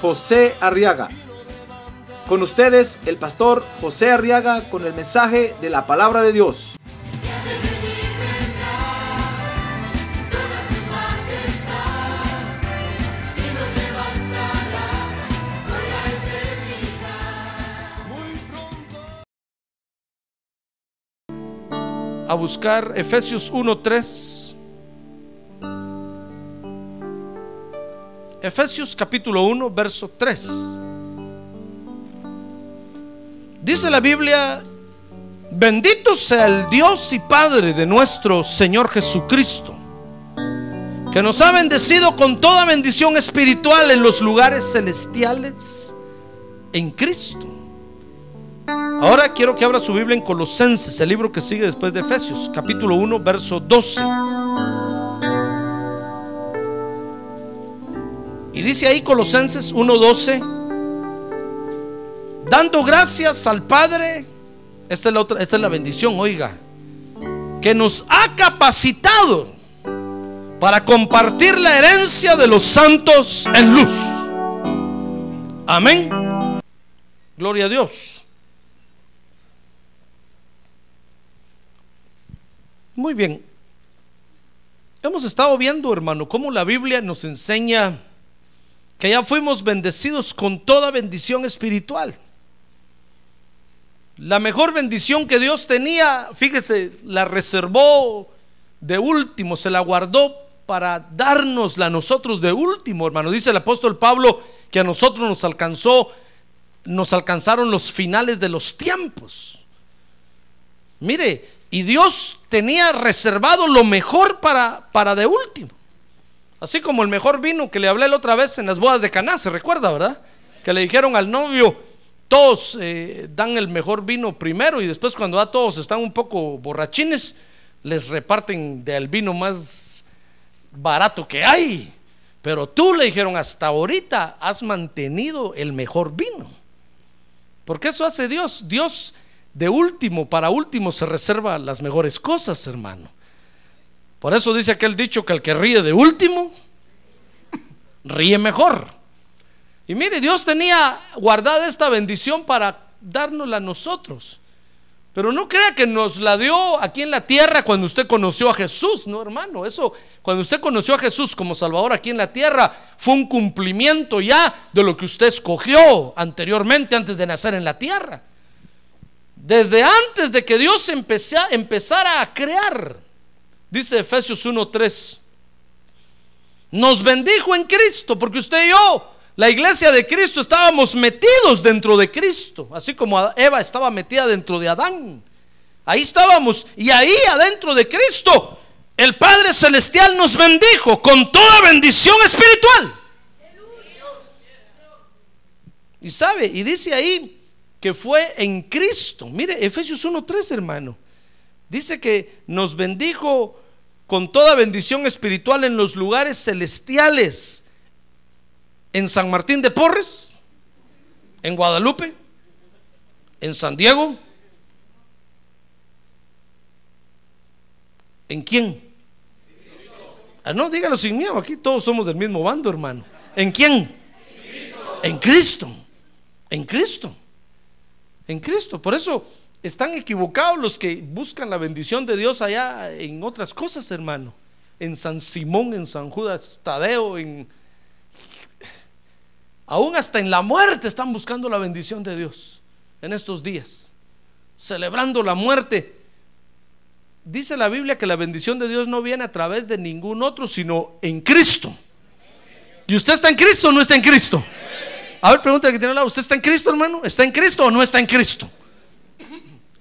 José Arriaga. Con ustedes, el pastor José Arriaga con el mensaje de la palabra de Dios. a buscar Efesios 1:3. Efesios capítulo 1, verso 3. Dice la Biblia, bendito sea el Dios y Padre de nuestro Señor Jesucristo, que nos ha bendecido con toda bendición espiritual en los lugares celestiales en Cristo. Ahora quiero que abra su Biblia en Colosenses, el libro que sigue después de Efesios, capítulo 1, verso 12. Y dice ahí Colosenses 1:12, dando gracias al Padre, esta es, la otra, esta es la bendición, oiga, que nos ha capacitado para compartir la herencia de los santos en luz. Amén. Gloria a Dios. Muy bien. Hemos estado viendo, hermano, cómo la Biblia nos enseña ya fuimos bendecidos con toda bendición espiritual. La mejor bendición que Dios tenía, fíjese, la reservó de último, se la guardó para dárnosla a nosotros de último, hermano. Dice el apóstol Pablo que a nosotros nos alcanzó, nos alcanzaron los finales de los tiempos. Mire, y Dios tenía reservado lo mejor para, para de último. Así como el mejor vino que le hablé la otra vez en las bodas de Caná, se recuerda, ¿verdad? Que le dijeron al novio, todos eh, dan el mejor vino primero y después cuando a todos están un poco borrachines, les reparten del vino más barato que hay. Pero tú le dijeron, hasta ahorita has mantenido el mejor vino. Porque eso hace Dios. Dios de último para último se reserva las mejores cosas, hermano. Por eso dice aquel dicho que el que ríe de último, ríe mejor. Y mire, Dios tenía guardada esta bendición para dárnosla a nosotros. Pero no crea que nos la dio aquí en la tierra cuando usted conoció a Jesús, no hermano. Eso, cuando usted conoció a Jesús como Salvador aquí en la tierra, fue un cumplimiento ya de lo que usted escogió anteriormente, antes de nacer en la tierra. Desde antes de que Dios empezara a crear, dice Efesios 1:3, nos bendijo en Cristo, porque usted y yo, la iglesia de Cristo, estábamos metidos dentro de Cristo, así como Eva estaba metida dentro de Adán. Ahí estábamos, y ahí adentro de Cristo, el Padre Celestial nos bendijo con toda bendición espiritual. Y sabe, y dice ahí, que fue en Cristo. Mire, Efesios 1.3, hermano. Dice que nos bendijo con toda bendición espiritual en los lugares celestiales. En San Martín de Porres, en Guadalupe, en San Diego. ¿En quién? Ah, no, dígalo sin miedo, aquí todos somos del mismo bando, hermano. ¿En quién? En Cristo. En Cristo en Cristo. Por eso están equivocados los que buscan la bendición de Dios allá en otras cosas, hermano. En San Simón, en San Judas Tadeo, en aún hasta en la muerte están buscando la bendición de Dios en estos días, celebrando la muerte. Dice la Biblia que la bendición de Dios no viene a través de ningún otro, sino en Cristo. ¿Y usted está en Cristo o no está en Cristo? A ver, pregunta que tiene al lado, ¿usted está en Cristo, hermano? ¿Está en Cristo o no está en Cristo?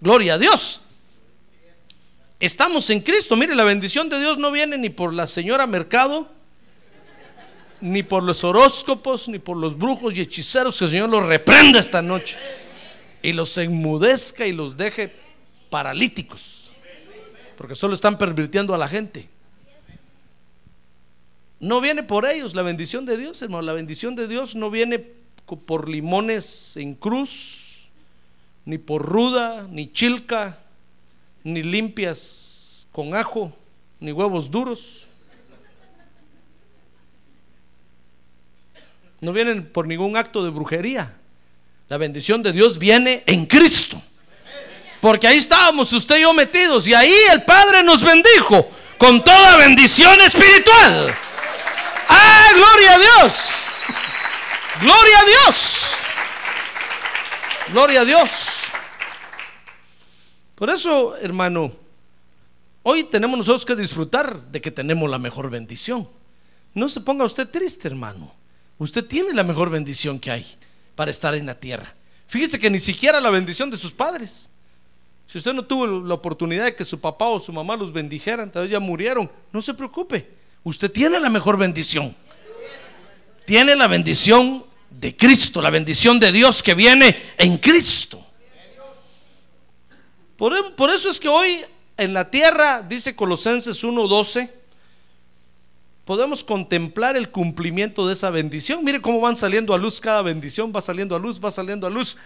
Gloria a Dios. Estamos en Cristo. Mire, la bendición de Dios no viene ni por la señora Mercado, ni por los horóscopos, ni por los brujos y hechiceros, que el Señor los reprenda esta noche y los enmudezca y los deje paralíticos, porque solo están pervirtiendo a la gente. No viene por ellos la bendición de Dios, hermano. La bendición de Dios no viene por limones en cruz, ni por ruda, ni chilca, ni limpias con ajo, ni huevos duros. No vienen por ningún acto de brujería. La bendición de Dios viene en Cristo. Porque ahí estábamos usted y yo metidos y ahí el Padre nos bendijo con toda bendición espiritual. ¡Ah, gloria a Dios! ¡Gloria a Dios! ¡Gloria a Dios! Por eso, hermano, hoy tenemos nosotros que disfrutar de que tenemos la mejor bendición. No se ponga usted triste, hermano. Usted tiene la mejor bendición que hay para estar en la tierra. Fíjese que ni siquiera la bendición de sus padres. Si usted no tuvo la oportunidad de que su papá o su mamá los bendijeran, tal vez ya murieron, no se preocupe. Usted tiene la mejor bendición. Tiene la bendición de Cristo, la bendición de Dios que viene en Cristo. Por, eso es que hoy en la tierra, dice Colosenses 1:12, podemos contemplar el cumplimiento de esa bendición. Mire cómo van saliendo a luz cada bendición, va saliendo a luz, va saliendo a luz.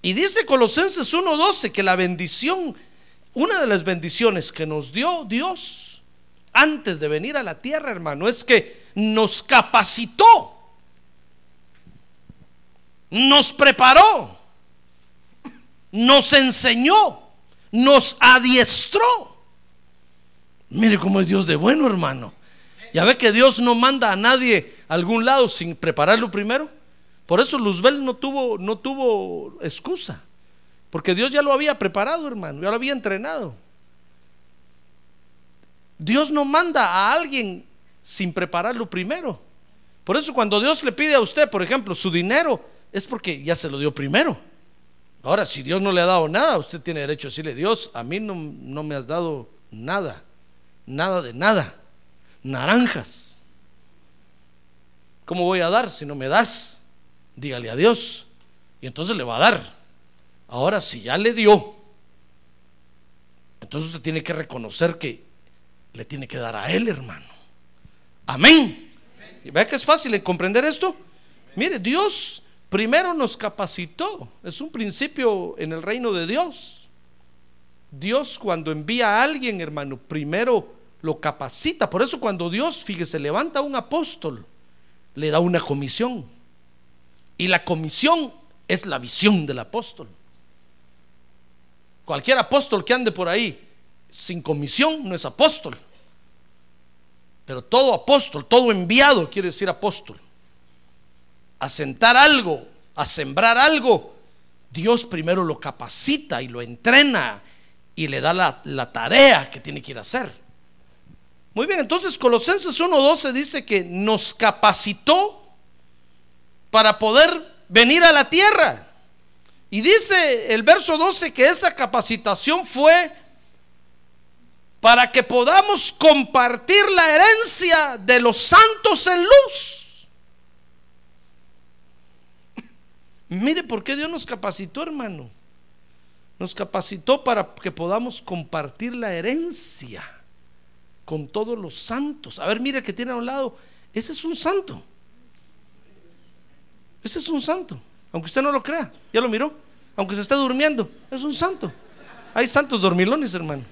Y dice Colosenses 1:12 que la bendición, una de las bendiciones que nos dio Dios antes de venir a la tierra, hermano, es que nos capacitó, nos preparó, nos enseñó, nos adiestró. Mire cómo es Dios de bueno, hermano. Ya ve que Dios no manda a nadie a algún lado sin prepararlo primero. Por eso Luzbel no tuvo, no tuvo excusa. Porque Dios ya lo había preparado, hermano, ya lo había entrenado. Dios no manda a alguien sin prepararlo primero. Por eso cuando Dios le pide a usted, por ejemplo, su dinero, es porque ya se lo dio primero. Ahora, si Dios no le ha dado nada, usted tiene derecho a decirle, Dios, a mí no, no me has dado nada, nada de nada, naranjas. ¿Cómo voy a dar si no me das? Dígale a Dios. Y entonces le va a dar. Ahora, si ya le dio, entonces usted tiene que reconocer que le tiene que dar a Él, hermano. Amén. ¿Y vea que es fácil comprender esto? Mire, Dios primero nos capacitó. Es un principio en el reino de Dios. Dios cuando envía a alguien, hermano, primero lo capacita. Por eso cuando Dios, fíjese, levanta a un apóstol, le da una comisión. Y la comisión es la visión del apóstol. Cualquier apóstol que ande por ahí sin comisión no es apóstol. Pero todo apóstol, todo enviado quiere decir apóstol. A sentar algo, a sembrar algo, Dios primero lo capacita y lo entrena y le da la, tarea que tiene que ir a hacer. Muy bien, entonces Colosenses 1.12 dice que nos capacitó para poder venir a la tierra. Y dice el verso 12 que esa capacitación fue para que podamos compartir la herencia de los santos en luz. Mire por qué Dios nos capacitó, hermano. Nos capacitó para que podamos compartir la herencia con todos los santos. A ver, mire que tiene a un lado. Ese es un santo. Ese es un santo. Aunque usted no lo crea. Ya lo miró. Aunque se esté durmiendo. Es un santo. Hay santos dormilones, hermano.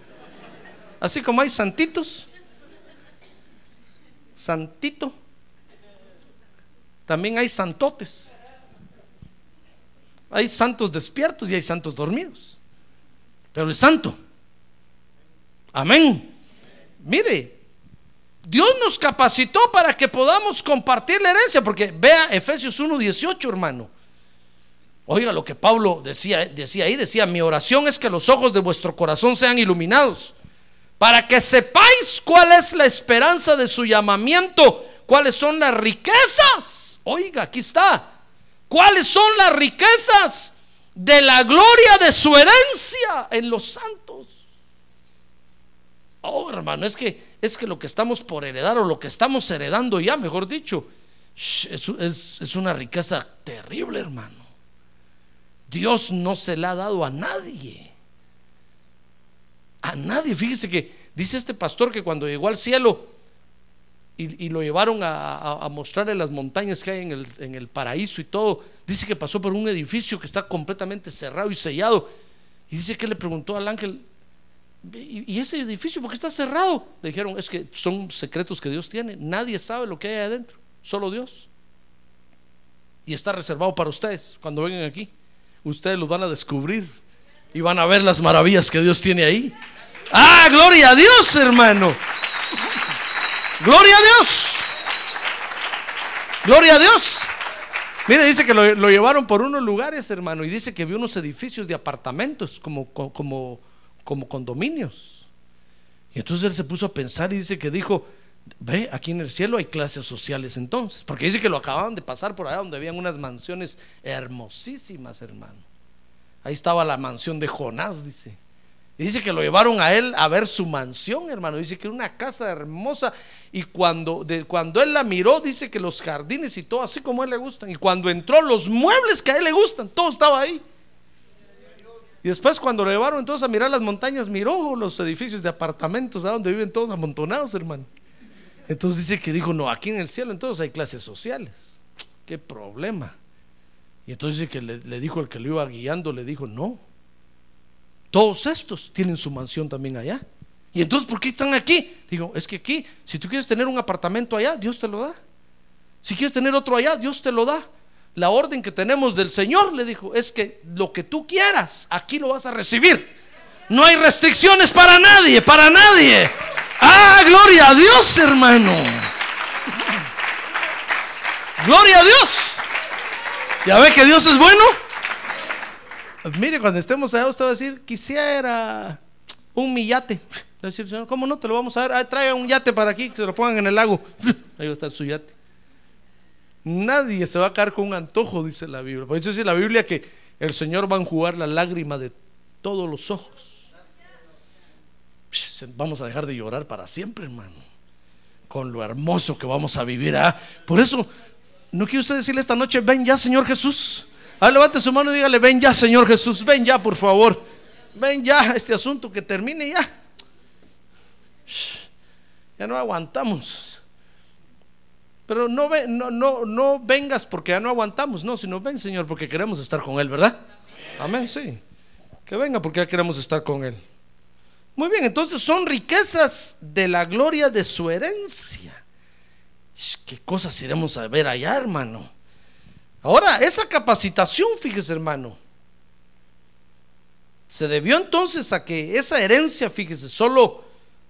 Así como hay santitos, santito, también hay santotes. Hay santos despiertos y hay santos dormidos. Pero es santo. Amén. Mire, Dios nos capacitó para que podamos compartir la herencia, porque vea Efesios 1:18, hermano. Oiga lo que Pablo decía, decía ahí, decía, mi oración es que los ojos de vuestro corazón sean iluminados para que sepáis cuál es la esperanza de su llamamiento, cuáles son las riquezas. Oiga, aquí está. ¿Cuáles son las riquezas de la gloria de su herencia en los santos? Oh, hermano, es que es que lo que estamos por heredar o lo que estamos heredando ya, mejor dicho, Es, es- es una riqueza terrible, hermano. Dios no se la ha dado a nadie. A nadie. Fíjese que dice este pastor que cuando llegó al cielo y, lo llevaron a, a- mostrarle las montañas que hay en el, paraíso y todo, dice que pasó por un edificio que está completamente cerrado y sellado. Y dice que le preguntó al ángel, ¿y, y ese edificio por qué está cerrado? Le dijeron, es que son secretos que Dios tiene. Nadie sabe lo que hay adentro, solo Dios. Y está reservado para ustedes cuando vengan aquí. Ustedes los van a descubrir y van a ver las maravillas que Dios tiene ahí. Ah, gloria a Dios, hermano. Gloria a Dios. Gloria a Dios. Mire, dice que lo, lo llevaron por unos lugares, hermano, y dice que vio unos edificios de apartamentos como, co- como, como condominios. Y entonces él se puso a pensar y dice que dijo, ve, aquí en el cielo hay clases sociales entonces, porque dice que lo acababan de pasar por allá donde habían unas mansiones hermosísimas, hermano. Ahí estaba la mansión de Jonás, dice. Y dice que lo llevaron a él a ver su mansión, hermano. Dice que era una casa hermosa. Y cuando, cuando él la miró, dice que los jardines y todo, así como a él le gustan. Y cuando entró, los muebles que a él le gustan, todo estaba ahí. Y después, cuando lo llevaron entonces a mirar las montañas, miró los edificios de apartamentos, a donde viven todos amontonados, hermano. Entonces dice que dijo: No, aquí en el cielo, entonces hay clases sociales. Qué problema. Y entonces dice que le dijo el que lo iba guiando, le dijo: No. Todos estos tienen su mansión también allá. Y entonces, ¿por qué están aquí? Digo, es que aquí, si tú quieres tener un apartamento allá, Dios te lo da. Si quieres tener otro allá, Dios te lo da. La orden que tenemos del Señor, le dijo, es que lo que tú quieras, aquí lo vas a recibir. No hay restricciones para nadie, para nadie. Ah, gloria a Dios, hermano. Gloria a Dios. ¿Ya ve que Dios es bueno? Mire, cuando estemos allá, usted va a decir, quisiera un millate. ¿cómo no? Te lo vamos a dar. Ah, un yate para aquí, que se lo pongan en el lago. Ahí va a estar su yate. Nadie se va a caer con un antojo, dice la Biblia. Por eso dice la Biblia que el Señor va a enjugar la lágrima de todos los ojos. Vamos a dejar de llorar para siempre, hermano. Con lo hermoso que vamos a vivir. ¿ah? Por eso, ¿no quiere usted decirle esta noche, ven ya, Señor Jesús? Ah, levante su mano y dígale, ven ya, Señor Jesús, ven ya, por favor. Ven ya, este asunto que termine ya. Ya no aguantamos. Pero no, no, no, no vengas porque ya no aguantamos, no, sino ven, Señor, porque queremos estar con Él, ¿verdad? Amén, sí. Que venga porque ya queremos estar con Él. Muy bien, entonces son riquezas de la gloria de su herencia. ¿Qué cosas iremos a ver allá, hermano? Ahora, esa capacitación, fíjese, hermano, se debió entonces a que esa herencia, fíjese, solo,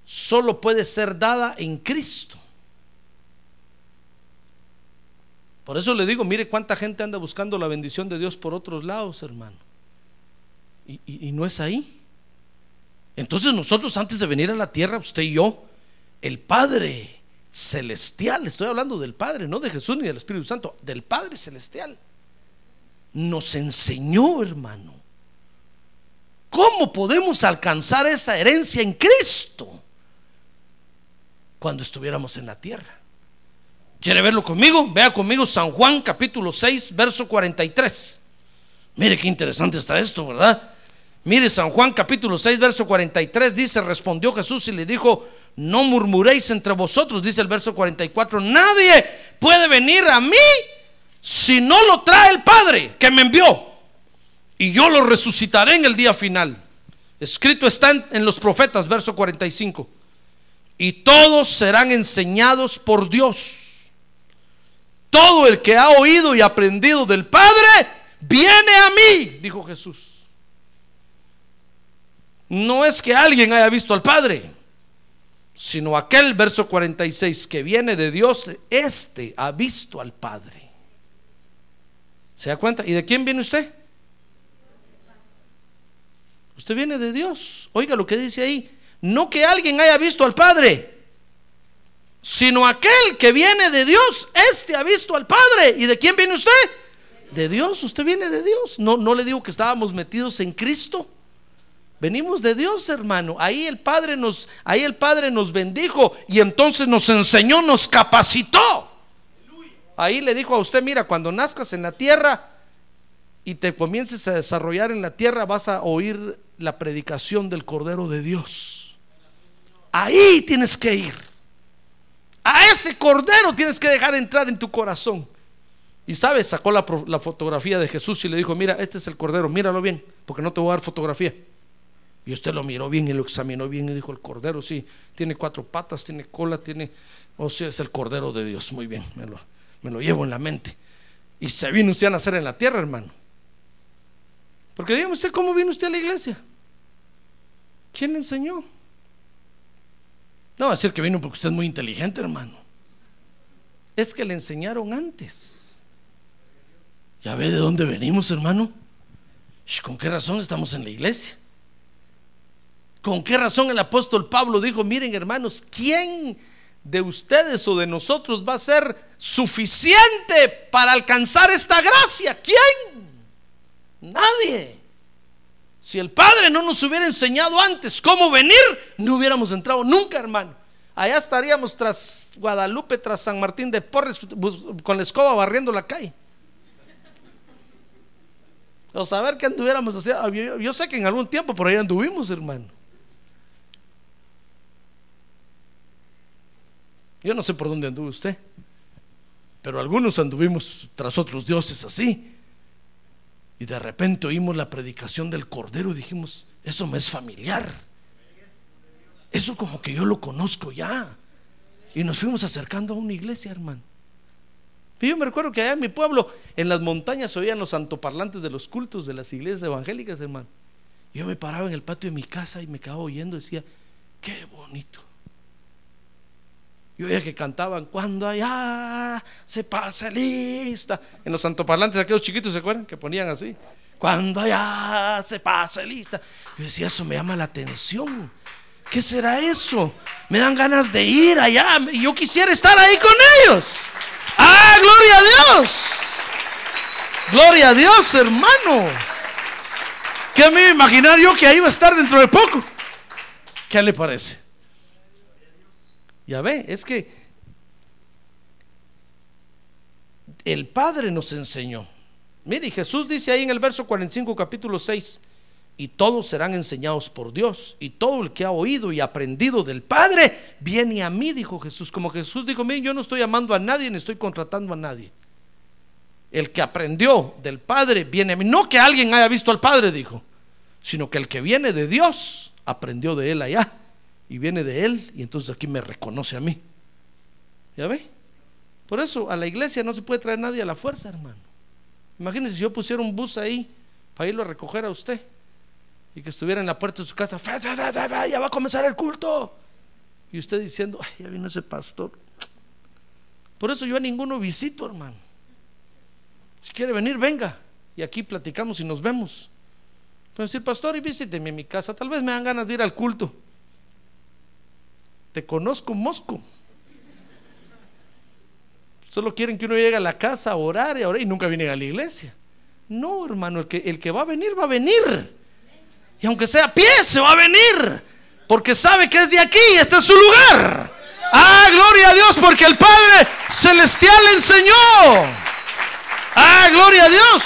solo puede ser dada en Cristo. Por eso le digo, mire cuánta gente anda buscando la bendición de Dios por otros lados, hermano. Y, y- y no es ahí. Entonces nosotros antes de venir a la tierra, usted y yo, el Padre celestial, estoy hablando del Padre, no de Jesús ni del Espíritu Santo, del Padre celestial, nos enseñó, hermano, cómo podemos alcanzar esa herencia en Cristo cuando estuviéramos en la tierra. ¿Quiere verlo conmigo? Vea conmigo San Juan capítulo 6, verso 43. Mire qué interesante está esto, ¿verdad? Mire San Juan capítulo 6, verso 43 dice, respondió Jesús y le dijo, no murmuréis entre vosotros, dice el verso 44, nadie puede venir a mí si no lo trae el Padre que me envió. Y yo lo resucitaré en el día final. Escrito está en, en los profetas, verso 45. Y todos serán enseñados por Dios. Todo el que ha oído y aprendido del Padre, viene a mí, dijo Jesús. No es que alguien haya visto al Padre, sino aquel verso 46 que viene de Dios, este ha visto al Padre. ¿Se da cuenta? ¿Y de quién viene usted? Usted viene de Dios. Oiga lo que dice ahí. No que alguien haya visto al Padre, sino aquel que viene de Dios, este ha visto al Padre. ¿Y de quién viene usted? De Dios, usted viene de Dios. No, no le digo que estábamos metidos en Cristo. Venimos de Dios, hermano. Ahí el Padre nos, ahí el Padre nos bendijo y entonces nos enseñó, nos capacitó. Ahí le dijo a usted, mira, cuando nazcas en la tierra y te comiences a desarrollar en la tierra, vas a oír la predicación del Cordero de Dios. Ahí tienes que ir. A ese Cordero tienes que dejar entrar en tu corazón. Y sabes, sacó la, la, fotografía de Jesús y le dijo, mira, este es el Cordero, míralo bien, porque no te voy a dar fotografía. Y usted lo miró bien y lo examinó bien y dijo, el Cordero, sí, tiene cuatro patas, tiene cola, tiene, o sea, es el Cordero de Dios. Muy bien, me lo, me lo llevo en la mente. Y se vino usted a nacer en la tierra, hermano. Porque dígame usted, ¿cómo vino usted a la iglesia? ¿Quién le enseñó? No va a decir que vino porque usted es muy inteligente, hermano. Es que le enseñaron antes. ¿Ya ve de dónde venimos, hermano? ¿Con qué razón estamos en la iglesia? ¿Con qué razón el apóstol Pablo dijo, miren hermanos, ¿quién de ustedes o de nosotros va a ser suficiente para alcanzar esta gracia? ¿Quién? Nadie. Si el Padre no nos hubiera enseñado antes cómo venir, no hubiéramos entrado nunca, hermano. Allá estaríamos tras Guadalupe, tras San Martín de Porres, con la escoba barriendo la calle. O saber que anduviéramos así. Yo, yo sé que en algún tiempo por ahí anduvimos, hermano. Yo no sé por dónde anduvo usted, pero algunos anduvimos tras otros dioses así. Y de repente oímos la predicación del Cordero y dijimos, eso me es familiar. Eso como que yo lo conozco ya. Y nos fuimos acercando a una iglesia, hermano. Y yo me recuerdo que allá en mi pueblo, en las montañas, oían los santoparlantes de los cultos de las iglesias evangélicas, hermano. Yo me paraba en el patio de mi casa y me quedaba oyendo decía, qué bonito. Yo oía que cantaban cuando allá se pasa lista. En los santoparlantes, aquellos chiquitos, ¿se acuerdan? Que ponían así. Cuando allá se pasa lista. Yo decía, eso me llama la atención. ¿Qué será eso? Me dan ganas de ir allá. Yo quisiera estar ahí con ellos. ¡Ah, gloria a Dios! Gloria a Dios, hermano. ¿Qué me iba a imaginar yo que ahí iba a estar dentro de poco? ¿Qué le parece? Ya ve, es que el Padre nos enseñó. Mire, Jesús dice ahí en el verso 45, capítulo 6, y todos serán enseñados por Dios, y todo el que ha oído y aprendido del Padre viene a mí, dijo Jesús. Como Jesús dijo, mire, yo no estoy amando a nadie ni estoy contratando a nadie. El que aprendió del Padre viene a mí. No que alguien haya visto al Padre, dijo, sino que el que viene de Dios aprendió de él allá y viene de Él y entonces aquí me reconoce a mí. ¿Ya ve? Por eso a la iglesia no se puede traer nadie a la fuerza, hermano. Imagínense si yo pusiera un bus ahí para irlo a recoger a usted y que estuviera en la puerta de su casa, ya va a comenzar el culto. Y usted diciendo, ay, ya vino ese pastor. Por eso yo a ninguno visito, hermano. Si quiere venir, venga. Y aquí platicamos y nos vemos. Pueden decir, pastor, y visíteme en mi casa. Tal vez me dan ganas de ir al culto. Te conozco, Mosco. Solo quieren que uno llegue a la casa a orar y a orar y nunca vienen a la iglesia. No, hermano, el que, el que va a venir, va a venir. Y aunque sea a pie, se va a venir. Porque sabe que es de aquí y este es su lugar. Ah, gloria a Dios, porque el Padre Celestial le enseñó. Ah, gloria a Dios.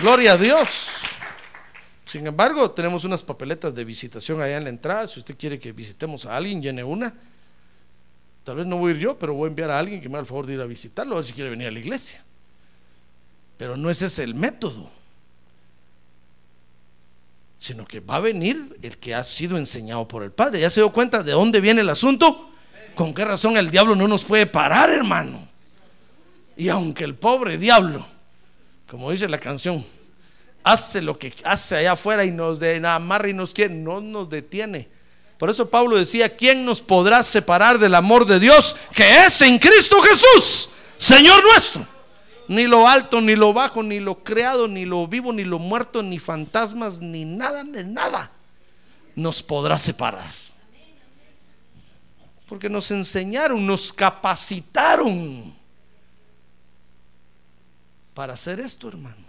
Gloria a Dios. Sin embargo, tenemos unas papeletas de visitación allá en la entrada. Si usted quiere que visitemos a alguien, llene una. Tal vez no voy a ir yo, pero voy a enviar a alguien que me haga el favor de ir a visitarlo, a ver si quiere venir a la iglesia. Pero no ese es el método, sino que va a venir el que ha sido enseñado por el Padre. ¿Ya se dio cuenta de dónde viene el asunto? ¿Con qué razón el diablo no nos puede parar, hermano? Y aunque el pobre diablo, como dice la canción, hace lo que hace allá afuera y nos de, amarra y nos quiere, no nos detiene. Por eso Pablo decía, ¿quién nos podrá separar del amor de Dios que es en Cristo Jesús, Señor nuestro? Ni lo alto, ni lo bajo, ni lo creado, ni lo vivo, ni lo muerto, ni fantasmas, ni nada, de nada nos podrá separar. Porque nos enseñaron, nos capacitaron para hacer esto, hermano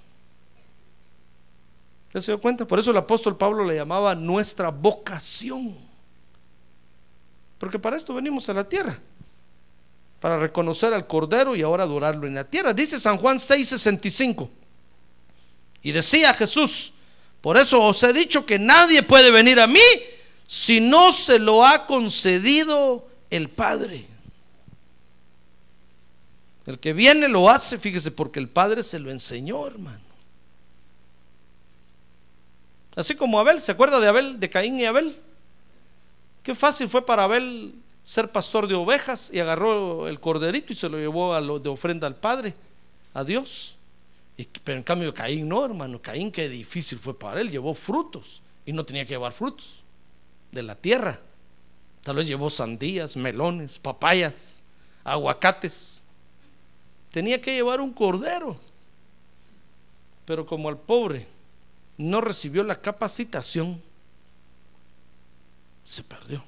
se dio cuenta? Por eso el apóstol Pablo le llamaba nuestra vocación. Porque para esto venimos a la tierra. para reconocer al Cordero y ahora adorarlo en la tierra. Dice San Juan 6:65. Y decía Jesús, por eso os he dicho que nadie puede venir a mí si no se lo ha concedido el Padre. El que viene lo hace, fíjese, porque el Padre se lo enseñó, hermano. Así como Abel, ¿se acuerda de Abel, de Caín y Abel? Qué fácil fue para Abel ser pastor de ovejas y agarró el corderito y se lo llevó a lo de ofrenda al Padre, a Dios. Y, pero en cambio Caín no, hermano. Caín qué difícil fue para él. Llevó frutos y no tenía que llevar frutos de la tierra. Tal vez llevó sandías, melones, papayas, aguacates. Tenía que llevar un cordero. Pero como al pobre no recibió la capacitación, se perdió.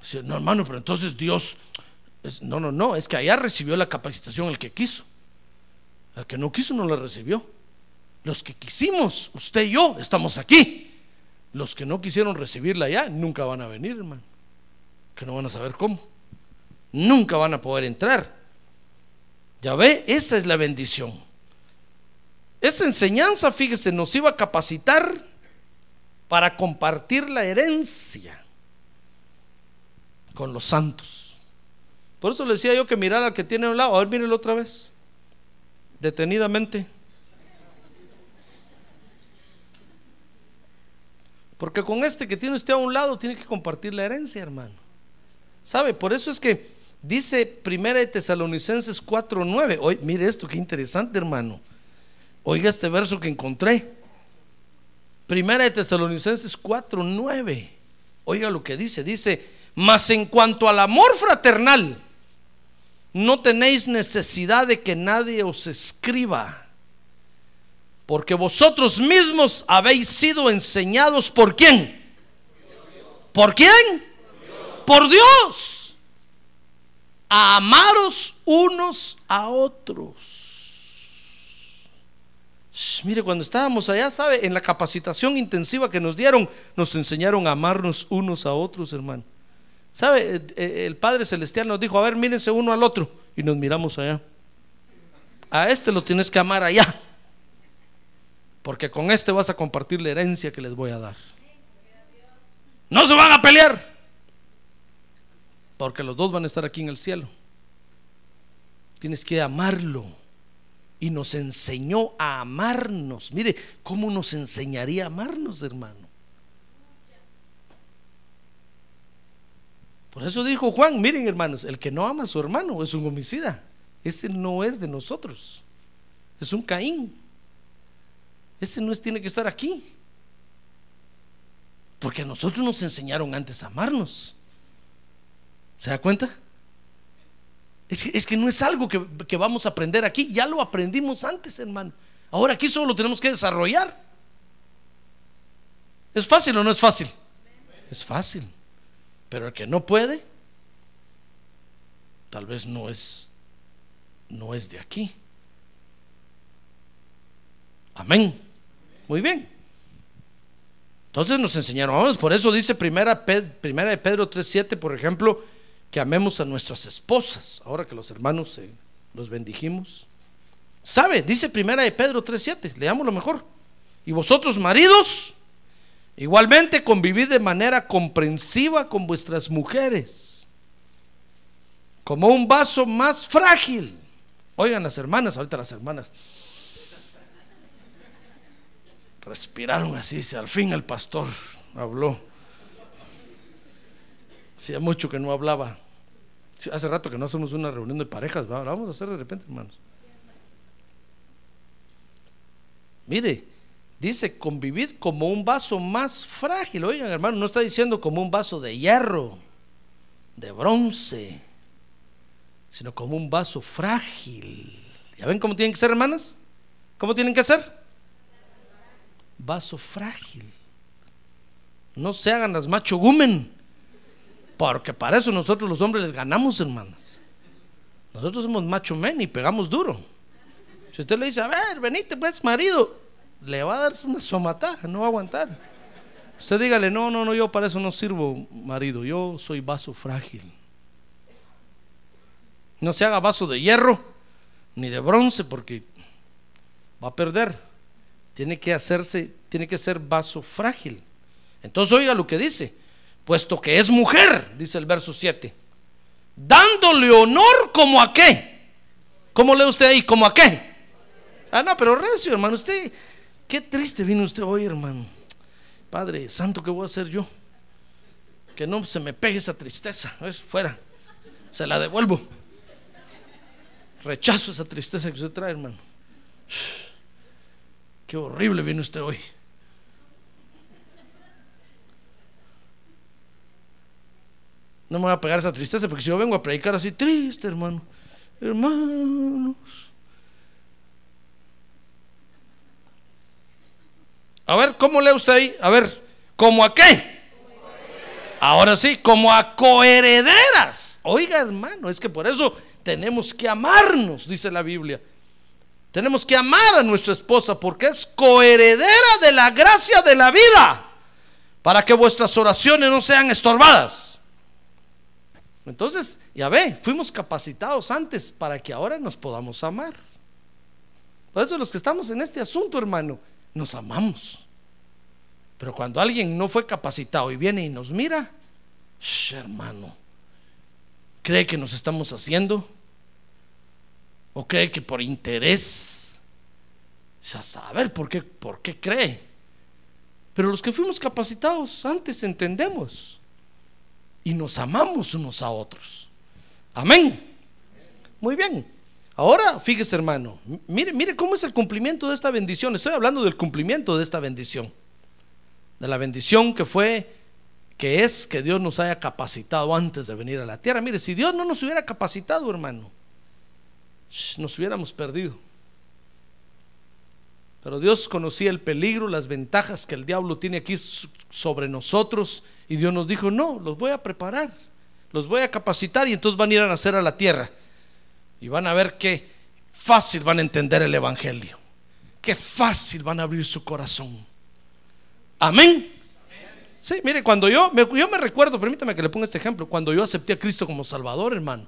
Dice, no, hermano, pero entonces Dios. no, no, no, es que allá recibió la capacitación el que quiso. El que no quiso no la recibió. Los que quisimos, usted y yo, estamos aquí. Los que no quisieron recibirla allá nunca van a venir, hermano. Que no van a saber cómo. Nunca van a poder entrar. Ya ve, esa es la bendición. Esa enseñanza, fíjese, nos iba a capacitar para compartir la herencia con los santos. Por eso le decía yo que mirar al que tiene a un lado, a ver, mírelo otra vez, detenidamente. Porque con este que tiene usted a un lado tiene que compartir la herencia, hermano. ¿Sabe? Por eso es que dice Primera de Tesalonicenses 4:9. Hoy mire esto, qué interesante, hermano. Oiga este verso que encontré. Primera de Tesalonicenses 4:9. Oiga lo que dice, dice, "Mas en cuanto al amor fraternal, no tenéis necesidad de que nadie os escriba." Porque vosotros mismos habéis sido enseñados por quién? ¿Por quién? Por Dios. A amaros unos a otros. Mire, cuando estábamos allá, ¿sabe? En la capacitación intensiva que nos dieron, nos enseñaron a amarnos unos a otros, hermano. ¿Sabe? El Padre Celestial nos dijo, a ver, mírense uno al otro. Y nos miramos allá. A este lo tienes que amar allá porque con este vas a compartir la herencia que les voy a dar. No se van a pelear, porque los dos van a estar aquí en el cielo. Tienes que amarlo. Y nos enseñó a amarnos. Mire, ¿cómo nos enseñaría a amarnos, hermano? Por eso dijo Juan, miren hermanos, el que no ama a su hermano es un homicida. Ese no es de nosotros. Es un Caín. Ese no es, tiene que estar aquí. Porque a nosotros nos enseñaron antes a amarnos. ¿Se da cuenta? Es que, no es algo que, vamos a aprender aquí. Ya lo aprendimos antes, hermano. Ahora aquí solo lo tenemos que desarrollar. ¿Es fácil o no es fácil? Es fácil. Pero el que no puede, tal vez no es, no es de aquí. Amén. Muy bien. Entonces nos enseñaron, por eso dice primera, primera de Pedro 3.7, por ejemplo, que amemos a nuestras esposas, ahora que los hermanos los bendijimos. ¿Sabe? Dice primera de Pedro 3.7, leámoslo mejor. Y vosotros maridos, igualmente convivid de manera comprensiva con vuestras mujeres, como un vaso más frágil. Oigan las hermanas, ahorita las hermanas Respiraron así, al fin el pastor habló. Hacía mucho que no hablaba. Hace rato que no hacemos una reunión de parejas, ¿va? vamos a hacer de repente, hermanos. Mire, dice convivir como un vaso más frágil. Oigan, hermano, no está diciendo como un vaso de hierro, de bronce, sino como un vaso frágil. ¿Ya ven cómo tienen que ser, hermanas? ¿Cómo tienen que ser? vaso frágil. No se hagan las macho gumen, porque para eso nosotros los hombres les ganamos, hermanas. Nosotros somos macho men y pegamos duro. Si usted le dice, a ver, venite pues, marido, le va a dar una somatada, no va a aguantar. Usted dígale, no, no, no, yo para eso no sirvo, marido, yo soy vaso frágil. No se haga vaso de hierro ni de bronce porque va a perder. Tiene que hacerse, tiene que ser vaso frágil. Entonces oiga lo que dice, puesto que es mujer, dice el verso 7, dándole honor como a qué. ¿Cómo lee usted ahí? ¿Como a qué? Ah, no, pero recio, hermano, usted, qué triste vino usted hoy, hermano. Padre Santo, ¿qué voy a hacer yo? Que no se me pegue esa tristeza. A ver, fuera. Se la devuelvo. Rechazo esa tristeza que usted trae, hermano. Qué horrible viene usted hoy. No me voy a pegar esa tristeza porque si yo vengo a predicar así triste, hermano. Hermanos. A ver, ¿cómo lee usted ahí? A ver, ¿cómo a qué? Ahora sí, como a coherederas. Oiga, hermano, es que por eso tenemos que amarnos, dice la Biblia. Tenemos que amar a nuestra esposa porque es coheredera de la gracia de la vida, para que vuestras oraciones no sean estorbadas. Entonces, ya ve, fuimos capacitados antes para que ahora nos podamos amar. Por eso los que estamos en este asunto, hermano, nos amamos. Pero cuando alguien no fue capacitado y viene y nos mira, hermano, cree que nos estamos haciendo o cree que por interés, ya saber por qué, por qué cree. Pero los que fuimos capacitados antes entendemos y nos amamos unos a otros. Amén. Muy bien. Ahora, fíjese hermano, mire, mire cómo es el cumplimiento de esta bendición. Estoy hablando del cumplimiento de esta bendición. De la bendición que fue, que es que Dios nos haya capacitado antes de venir a la tierra. Mire, si Dios no nos hubiera capacitado, hermano, nos hubiéramos perdido. Pero Dios conocía el peligro, las ventajas que el diablo tiene aquí sobre nosotros. Y Dios nos dijo, no, los voy a preparar, los voy a capacitar y entonces van a ir a nacer a la tierra. Y van a ver qué fácil van a entender el Evangelio. Qué fácil van a abrir su corazón. Amén. Sí, mire, cuando yo yo me recuerdo, permítame que le ponga este ejemplo, cuando yo acepté a Cristo como Salvador, hermano,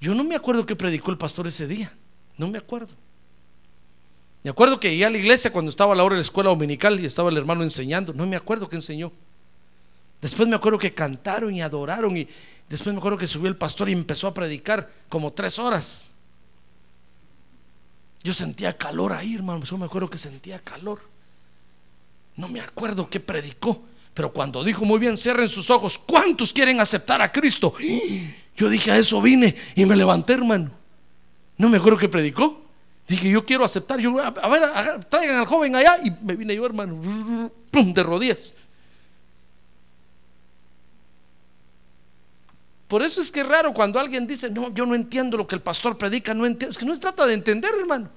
yo no me acuerdo qué predicó el pastor ese día, no me acuerdo. Me acuerdo que iba a la iglesia cuando estaba a la hora de la escuela dominical y estaba el hermano enseñando, no me acuerdo qué enseñó. Después me acuerdo que cantaron y adoraron y después me acuerdo que subió el pastor y empezó a predicar como tres horas. Yo sentía calor ahí, hermano. Yo me acuerdo que sentía calor. No me acuerdo qué predicó, pero cuando dijo muy bien, cierren sus ojos, ¿cuántos quieren aceptar a Cristo? Yo dije, a eso vine y me levanté, hermano. No me acuerdo qué predicó. Dije, yo quiero aceptar. Yo, a ver, traigan al joven allá. Y me vine yo, hermano, de rodillas. Por eso es que es raro cuando alguien dice, no, yo no entiendo lo que el pastor predica, no entiendo. Es que no se trata de entender, hermano,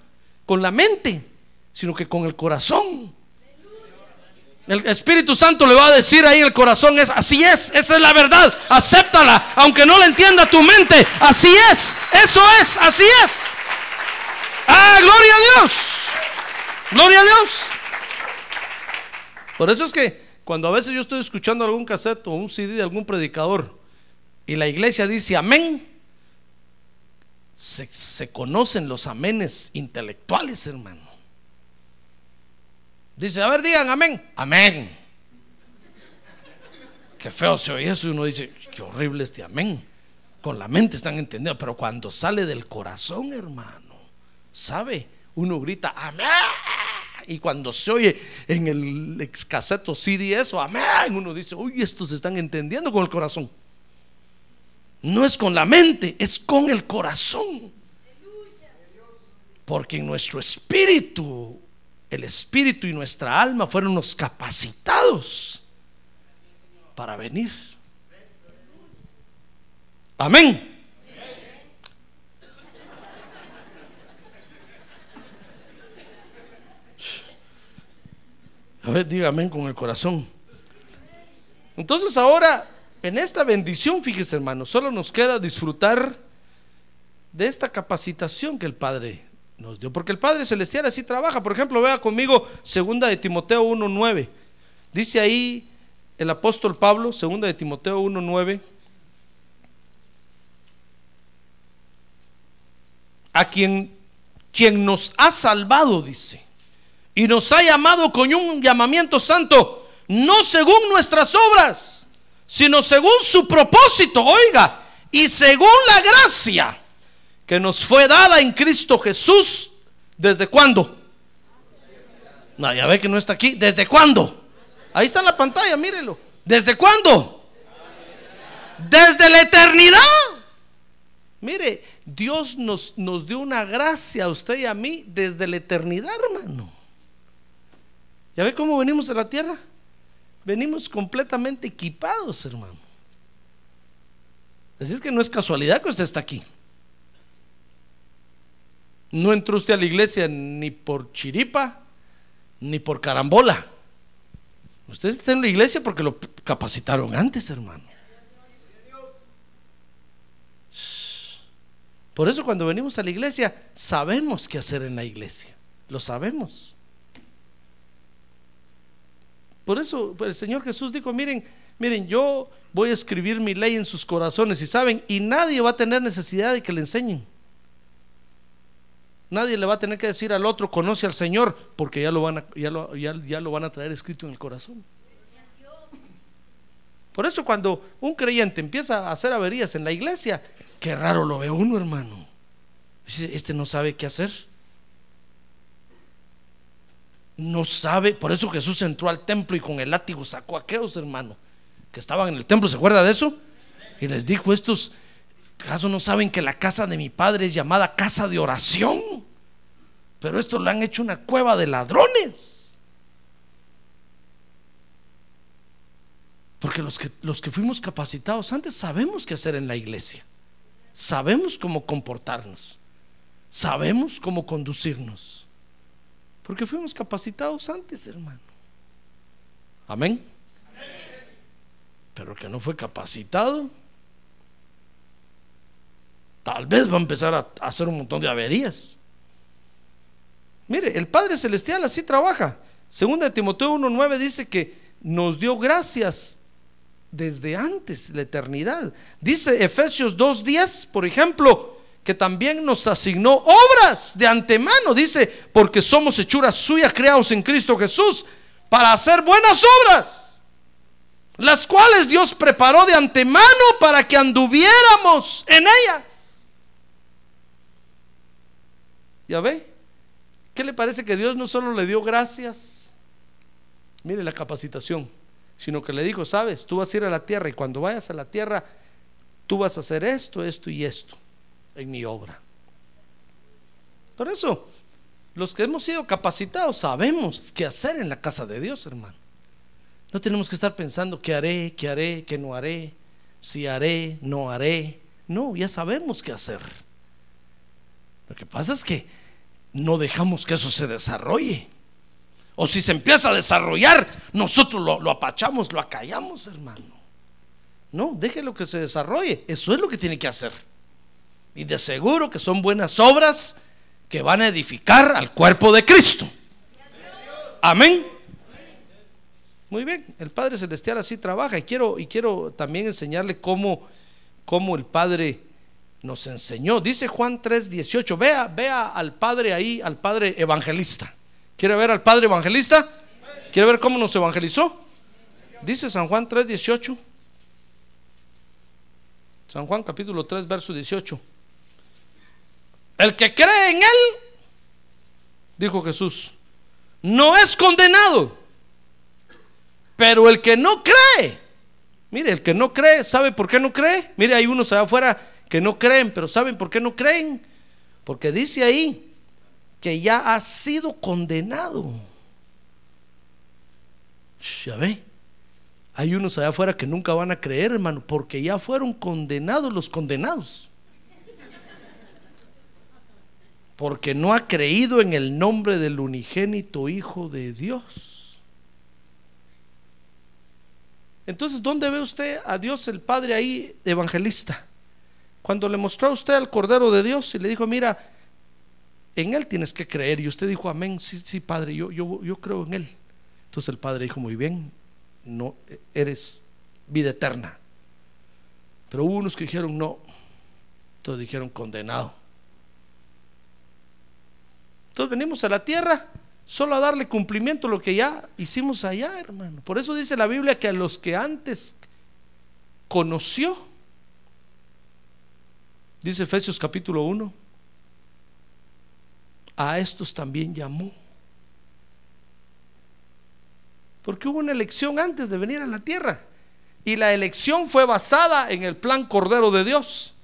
con la mente, sino que con el corazón. El Espíritu Santo le va a decir ahí el corazón es así es, esa es la verdad, acéptala, aunque no la entienda tu mente, así es, eso es, así es. Ah, gloria a Dios. Gloria a Dios. Por eso es que cuando a veces yo estoy escuchando algún cassette o un CD de algún predicador y la iglesia dice amén, se, conocen los amenes intelectuales, hermano. Dice, a ver, digan amén. Amén. Qué feo se oye eso y uno dice, qué horrible este amén. Con la mente están entendiendo, pero cuando sale del corazón, hermano, ¿sabe? Uno grita, amén. Y cuando se oye en el caseto CD eso, amén, uno dice, uy, estos están entendiendo con el corazón. No es con la mente, es con el corazón. Porque en nuestro espíritu, el espíritu y nuestra alma fueron los capacitados para venir. Amén. A ver, dígame con el corazón. Entonces ahora en esta bendición, fíjese hermano, solo nos queda disfrutar de esta capacitación que el Padre nos dio. Porque el Padre Celestial así trabaja. Por ejemplo, vea conmigo segunda de Timoteo 1.9. Dice ahí el apóstol Pablo, segunda de Timoteo 1.9. a quien, quien nos ha salvado, dice, y nos ha llamado con un llamamiento santo, no según nuestras obras, sino según su propósito, oiga, y según la gracia que nos fue dada en Cristo Jesús, ¿desde cuándo? No, ya ve que no está aquí. ¿Desde cuándo? Ahí está en la pantalla, mírelo. ¿Desde cuándo? Desde la eternidad. Mire, Dios nos, nos dio una gracia a usted y a mí desde la eternidad, hermano. ¿Ya ve cómo venimos a la tierra? Venimos completamente equipados, hermano. Así es que no es casualidad que usted está aquí. No entró usted a la iglesia ni por chiripa, ni por carambola. Usted está en la iglesia porque lo capacitaron antes, hermano. Por eso cuando venimos a la iglesia sabemos qué hacer en la iglesia. Lo sabemos. Por eso el Señor Jesús dijo, miren, miren, yo voy a escribir mi ley en sus corazones y saben, y nadie va a tener necesidad de que le enseñen. Nadie le va a tener que decir al otro, conoce al Señor, porque ya lo van a, ya lo, ya, ya lo van a traer escrito en el corazón. Por eso cuando un creyente empieza a hacer averías en la iglesia, qué raro lo ve uno, hermano. Este no sabe qué hacer. No sabe, por eso Jesús entró al templo y con el látigo sacó a aquellos, hermano, que estaban en el templo, ¿se acuerda de eso? Y les dijo, estos ¿Acaso no saben que la casa de mi padre es llamada casa de oración? Pero esto lo han hecho una cueva de ladrones. Porque los que, los que fuimos capacitados antes sabemos qué hacer en la iglesia. Sabemos cómo comportarnos. Sabemos cómo conducirnos. Porque fuimos capacitados antes, hermano. Amén. Pero que no fue capacitado tal vez va a empezar a hacer un montón de averías. Mire, el Padre Celestial así trabaja. Segunda de Timoteo 1.9 dice que nos dio gracias desde antes la eternidad. Dice Efesios 2.10, por ejemplo, que también nos asignó obras de antemano. Dice, porque somos hechuras suyas creados en Cristo Jesús para hacer buenas obras, las cuales Dios preparó de antemano para que anduviéramos en ellas. ¿Ya ve? ¿Qué le parece que Dios no solo le dio gracias? Mire la capacitación, sino que le dijo, sabes, tú vas a ir a la tierra y cuando vayas a la tierra, tú vas a hacer esto, esto y esto en mi obra. Por eso, los que hemos sido capacitados sabemos qué hacer en la casa de Dios, hermano. No tenemos que estar pensando qué haré, qué haré, qué no haré, si haré, no haré. No, ya sabemos qué hacer. Lo que pasa es que no dejamos que eso se desarrolle. O si se empieza a desarrollar, nosotros lo, apachamos, lo acallamos, hermano. No, déjelo que se desarrolle. Eso es lo que tiene que hacer. Y de seguro que son buenas obras que van a edificar al cuerpo de Cristo. Amén. Muy bien, el Padre Celestial así trabaja y quiero, y quiero también enseñarle cómo, cómo el Padre nos enseñó. Dice Juan 3:18. Vea, vea al padre ahí, al padre evangelista. ¿Quiere ver al padre evangelista? ¿Quiere ver cómo nos evangelizó? Dice San Juan 3:18. San Juan capítulo 3, verso 18. El que cree en él, dijo Jesús, no es condenado. Pero el que no cree, mire, el que no cree, ¿sabe por qué no cree? Mire, hay unos allá afuera que no creen, pero ¿saben por qué no creen? Porque dice ahí que ya ha sido condenado. Ya ve, hay unos allá afuera que nunca van a creer, hermano, porque ya fueron condenados los condenados. Porque no ha creído en el nombre del unigénito Hijo de Dios. Entonces, ¿dónde ve usted a Dios el Padre ahí, evangelista? Cuando le mostró a usted al Cordero de Dios y le dijo, mira, en Él tienes que creer. Y usted dijo, amén, sí, sí, Padre, yo, yo, yo creo en Él. Entonces el Padre dijo, muy bien, no eres vida eterna. Pero hubo unos que dijeron, no. Entonces dijeron, condenado. Entonces venimos a la tierra solo a darle cumplimiento a lo que ya hicimos allá, hermano. Por eso dice la Biblia que a los que antes conoció, dice Efesios capítulo 1, a estos también llamó. Porque hubo una elección antes de venir a la tierra. Y la elección fue basada en el plan cordero de Dios.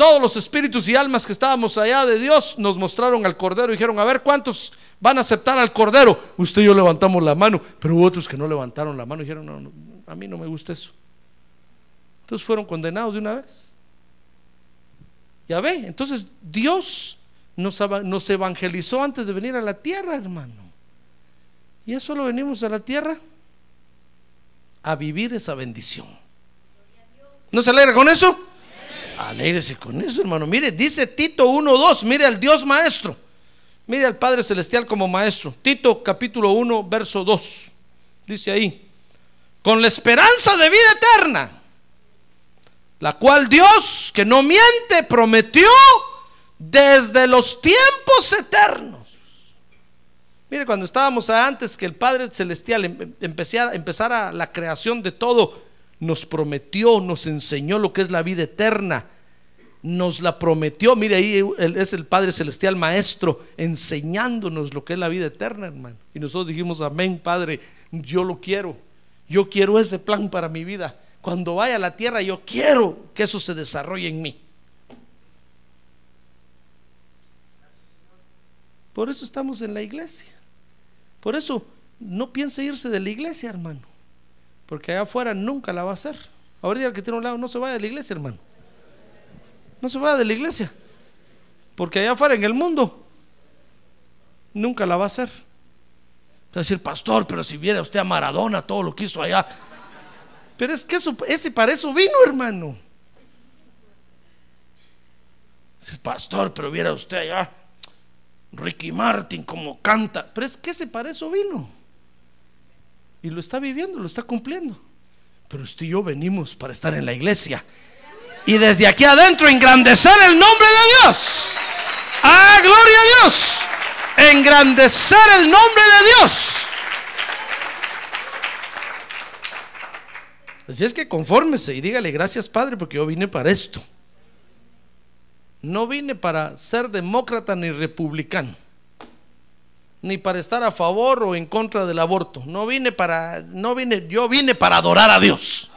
Todos los espíritus y almas que estábamos allá de Dios nos mostraron al cordero y dijeron, a ver cuántos van a aceptar al cordero. Usted y yo levantamos la mano, pero hubo otros que no levantaron la mano y dijeron, no, no, a mí no me gusta eso. Entonces fueron condenados de una vez. Ya ve, entonces Dios nos, nos evangelizó antes de venir a la tierra, hermano. Y eso solo venimos a la tierra a vivir esa bendición. ¿No se alegra con eso? Alégrese con eso, hermano. Mire, dice Tito 1.2, mire al Dios maestro. Mire al Padre Celestial como maestro. Tito capítulo 1, verso 2. Dice ahí, con la esperanza de vida eterna, la cual Dios, que no miente, prometió desde los tiempos eternos. Mire, cuando estábamos antes que el Padre Celestial em, empezara, empezara la creación de todo, nos prometió, nos enseñó lo que es la vida eterna. Nos la prometió. Mire, ahí es el Padre Celestial Maestro enseñándonos lo que es la vida eterna, hermano. Y nosotros dijimos, amén, Padre, yo lo quiero. Yo quiero ese plan para mi vida. Cuando vaya a la tierra, yo quiero que eso se desarrolle en mí. Por eso estamos en la iglesia. Por eso no piense irse de la iglesia, hermano. Porque allá afuera nunca la va a hacer. Ahorita el que tiene un lado no se vaya de la iglesia, hermano. No se vaya de la iglesia. Porque allá afuera en el mundo nunca la va a hacer. Va a decir, pastor, pero si viera usted a Maradona, todo lo que hizo allá. Pero es que ese para eso vino, hermano. Dice, pastor, pero viera usted allá, Ricky Martin, como canta. Pero es que ese para eso vino. Y lo está viviendo, lo está cumpliendo. Pero usted y yo venimos para estar en la iglesia. Y desde aquí adentro engrandecer el nombre de Dios. ¡Ah, gloria a Dios! Engrandecer el nombre de Dios. Así es que confórmese y dígale gracias Padre porque yo vine para esto. No vine para ser demócrata ni republicano ni para estar a favor o en contra del aborto. No vine para, no vine, yo vine para adorar a Dios.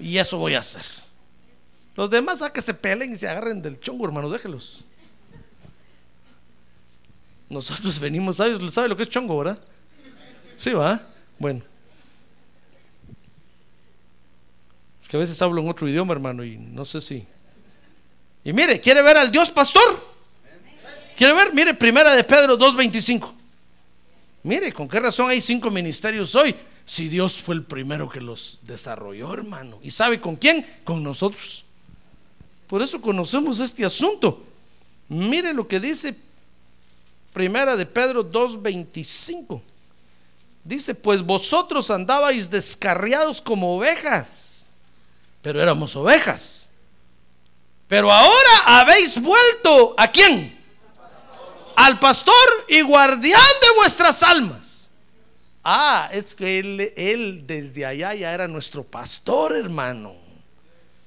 Y eso voy a hacer. Los demás a que se peleen y se agarren del chongo, hermano, déjelos. Nosotros venimos, ¿sabes? ¿Sabe lo que es chongo, verdad? Sí, va. Bueno. Es que a veces hablo en otro idioma, hermano, y no sé si. Y mire, ¿quiere ver al Dios pastor? ¿Quiere ver? Mire, primera de Pedro 2.25. Mire, ¿con qué razón hay cinco ministerios hoy? Si Dios fue el primero que los desarrolló, hermano. ¿Y sabe con quién? Con nosotros. Por eso conocemos este asunto. Mire lo que dice Primera de Pedro 2.25. Dice, pues vosotros andabais descarriados como ovejas, pero éramos ovejas. Pero ahora habéis vuelto a quién? Al pastor y guardián de vuestras almas. Ah, es que él, desde allá ya era nuestro pastor, hermano.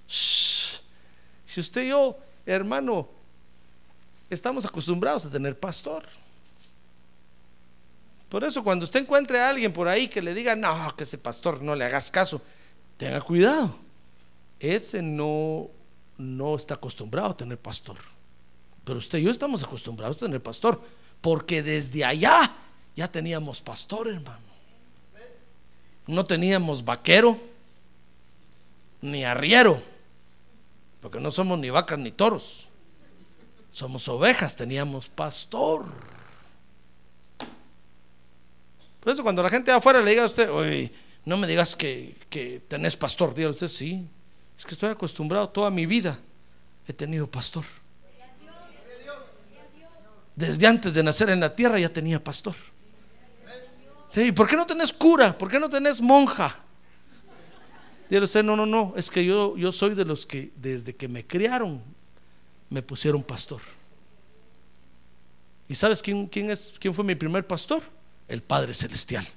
Si usted y yo, hermano, estamos acostumbrados a tener pastor. Por eso cuando usted encuentre a alguien por ahí que le diga, no, que ese pastor no le hagas caso, tenga cuidado. Ese no, no está acostumbrado a tener pastor. Pero usted y yo estamos acostumbrados a tener pastor, porque desde allá ya teníamos pastor, hermano. No teníamos vaquero, ni arriero, porque no somos ni vacas ni toros. Somos ovejas, teníamos pastor. Por eso cuando la gente afuera le diga a usted, oye, no me digas que, que tenés pastor, diga usted, sí, es que estoy acostumbrado toda mi vida, he tenido pastor. Desde antes de nacer en la tierra ya tenía pastor. Sí, ¿por qué no tenés cura? ¿Por qué no tenés monja? Dígale usted, no, no, no, es que yo, yo soy de los que desde que me criaron me pusieron pastor. ¿Y sabes quién, quién, es, quién fue mi primer pastor? El Padre Celestial.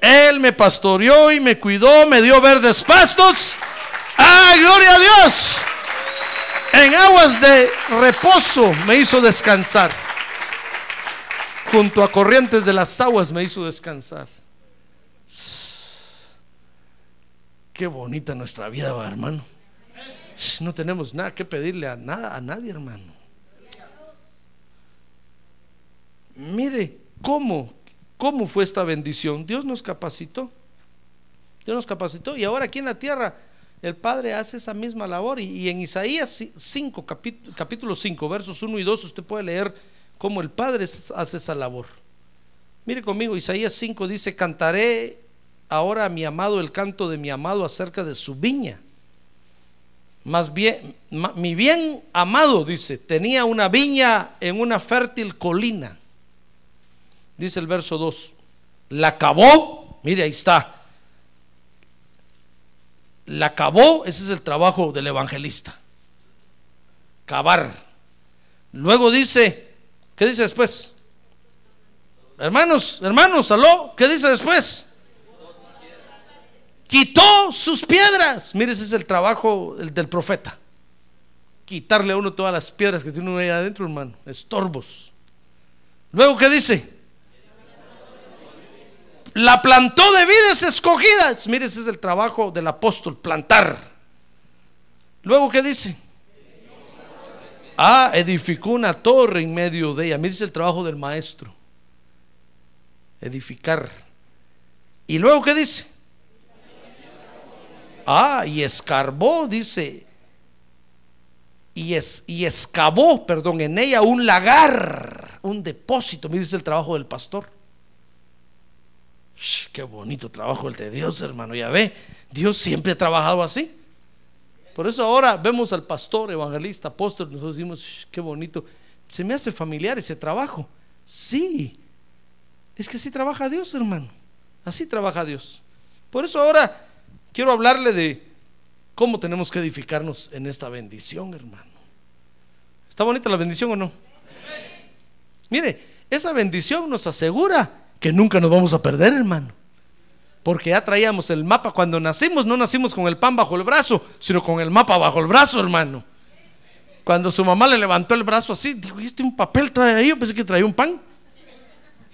Él me pastoreó y me cuidó, me dio verdes pastos. ¡Ah, gloria a Dios! En aguas de reposo me hizo descansar. Junto a corrientes de las aguas me hizo descansar. Qué bonita nuestra vida, va, hermano. No tenemos nada que pedirle a nada a nadie, hermano. Mire cómo cómo fue esta bendición. Dios nos capacitó. Dios nos capacitó y ahora aquí en la tierra el Padre hace esa misma labor y, en Isaías 5 capítulo, capítulo 5 versos 1 y 2 usted puede leer cómo el Padre hace esa labor. Mire conmigo, Isaías 5 dice, cantaré ahora a mi amado el canto de mi amado acerca de su viña. Más bien, mi bien amado, dice, tenía una viña en una fértil colina. Dice el verso 2, la acabó, mire ahí está. La acabó, ese es el trabajo del evangelista. Cavar. Luego dice, ¿qué dice después? Hermanos, hermanos, aló, ¿qué dice después? Quitó sus piedras. Mire, ese es el trabajo del profeta. Quitarle a uno todas las piedras que tiene uno ahí adentro, hermano. Estorbos. Luego, ¿qué dice? La plantó de vidas escogidas. Mire, ese es el trabajo del apóstol, plantar. Luego, ¿qué dice? Ah, edificó una torre en medio de ella. Mire, es el trabajo del maestro. Edificar. Y luego, ¿qué dice? Ah, y escarbó, dice. Y, es, y excavó, perdón, en ella un lagar, un depósito. Mire, es el trabajo del pastor. Qué bonito trabajo el de Dios, hermano. Ya ve, Dios siempre ha trabajado así. Por eso ahora vemos al pastor, evangelista, apóstol, nosotros decimos, qué bonito. Se me hace familiar ese trabajo. Sí, es que así trabaja Dios, hermano. Así trabaja Dios. Por eso ahora quiero hablarle de cómo tenemos que edificarnos en esta bendición, hermano. ¿Está bonita la bendición o no? Mire, esa bendición nos asegura que nunca nos vamos a perder, hermano. Porque ya traíamos el mapa. Cuando nacimos, no nacimos con el pan bajo el brazo, sino con el mapa bajo el brazo, hermano. Cuando su mamá le levantó el brazo así, dijo, ¿y este un papel trae ahí? Yo pensé que traía un pan.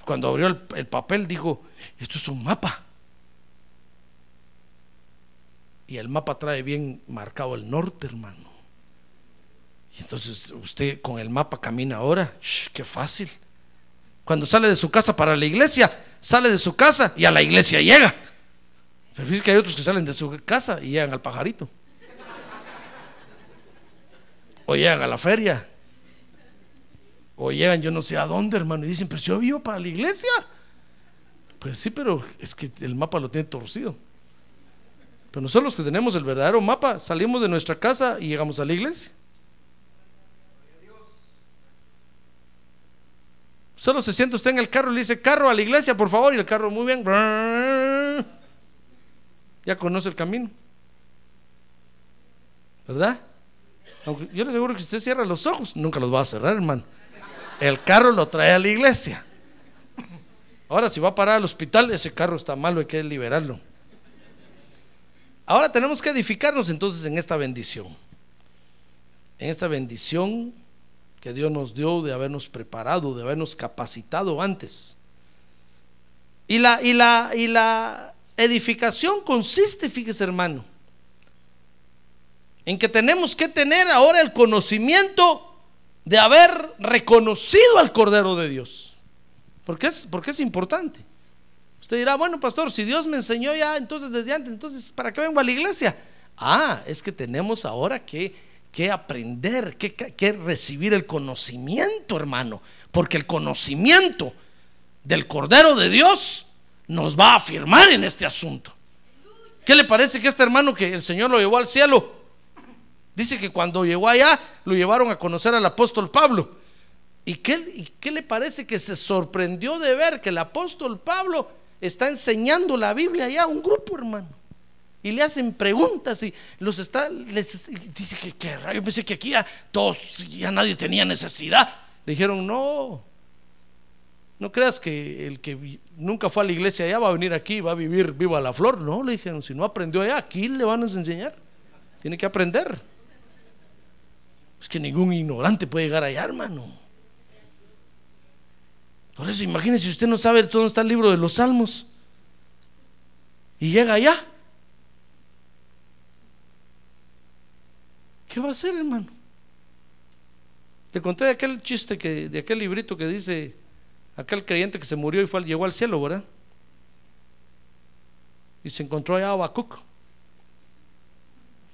Cuando abrió el, el papel, dijo, esto es un mapa y el mapa trae bien marcado el norte, hermano. Y entonces usted con el mapa camina ahora, qué fácil. Cuando sale de su casa para la iglesia, sale de su casa y a la iglesia llega. Pero fíjese que hay otros que salen de su casa y llegan al pajarito. O llegan a la feria. O llegan yo no sé a dónde, hermano. Y dicen, pero yo vivo para la iglesia. Pues sí, pero es que el mapa lo tiene torcido. Pero nosotros los que tenemos el verdadero mapa, salimos de nuestra casa y llegamos a la iglesia. Solo se siente usted en el carro y le dice, carro a la iglesia, por favor, y el carro muy bien. Ya conoce el camino. ¿Verdad? Aunque yo le aseguro que usted cierra los ojos, nunca los va a cerrar, hermano. El carro lo trae a la iglesia. Ahora, si va a parar al hospital, ese carro está malo, hay que liberarlo. Ahora tenemos que edificarnos entonces en esta bendición. En esta bendición que Dios nos dio de habernos preparado, de habernos capacitado antes. Y la, y la, y la edificación consiste, fíjese hermano, en que tenemos que tener ahora el conocimiento de haber reconocido al Cordero de Dios. Porque es, porque es importante. Usted dirá, bueno, pastor, si Dios me enseñó ya, entonces desde antes, entonces, ¿para qué vengo a la iglesia? Ah, es que tenemos ahora que, que aprender, que, que recibir el conocimiento, hermano, porque el conocimiento del Cordero de Dios nos va a afirmar en este asunto. ¿Qué le parece que este hermano que el Señor lo llevó al cielo? Dice que cuando llegó allá lo llevaron a conocer al apóstol Pablo. ¿Y qué, ¿Y qué, le parece que se sorprendió de ver que el apóstol Pablo está enseñando la Biblia ya a un grupo, hermano. Y le hacen preguntas y los está, les dice que, yo pensé que aquí ya todos, ya nadie tenía necesidad. Le dijeron, no, no creas que el que nunca fue a la iglesia allá va a venir aquí, va a vivir viva la flor. No, le dijeron, si no aprendió allá, aquí le van a enseñar. Tiene que aprender. Es que ningún ignorante puede llegar allá, hermano. Por eso imagínese, usted no sabe dónde está el libro de los salmos y llega allá. ¿Qué va a hacer, hermano? Le conté de aquel chiste que, de aquel librito que dice aquel creyente que se murió y fue, llegó al cielo, ¿verdad? Y se encontró allá a Habacuc.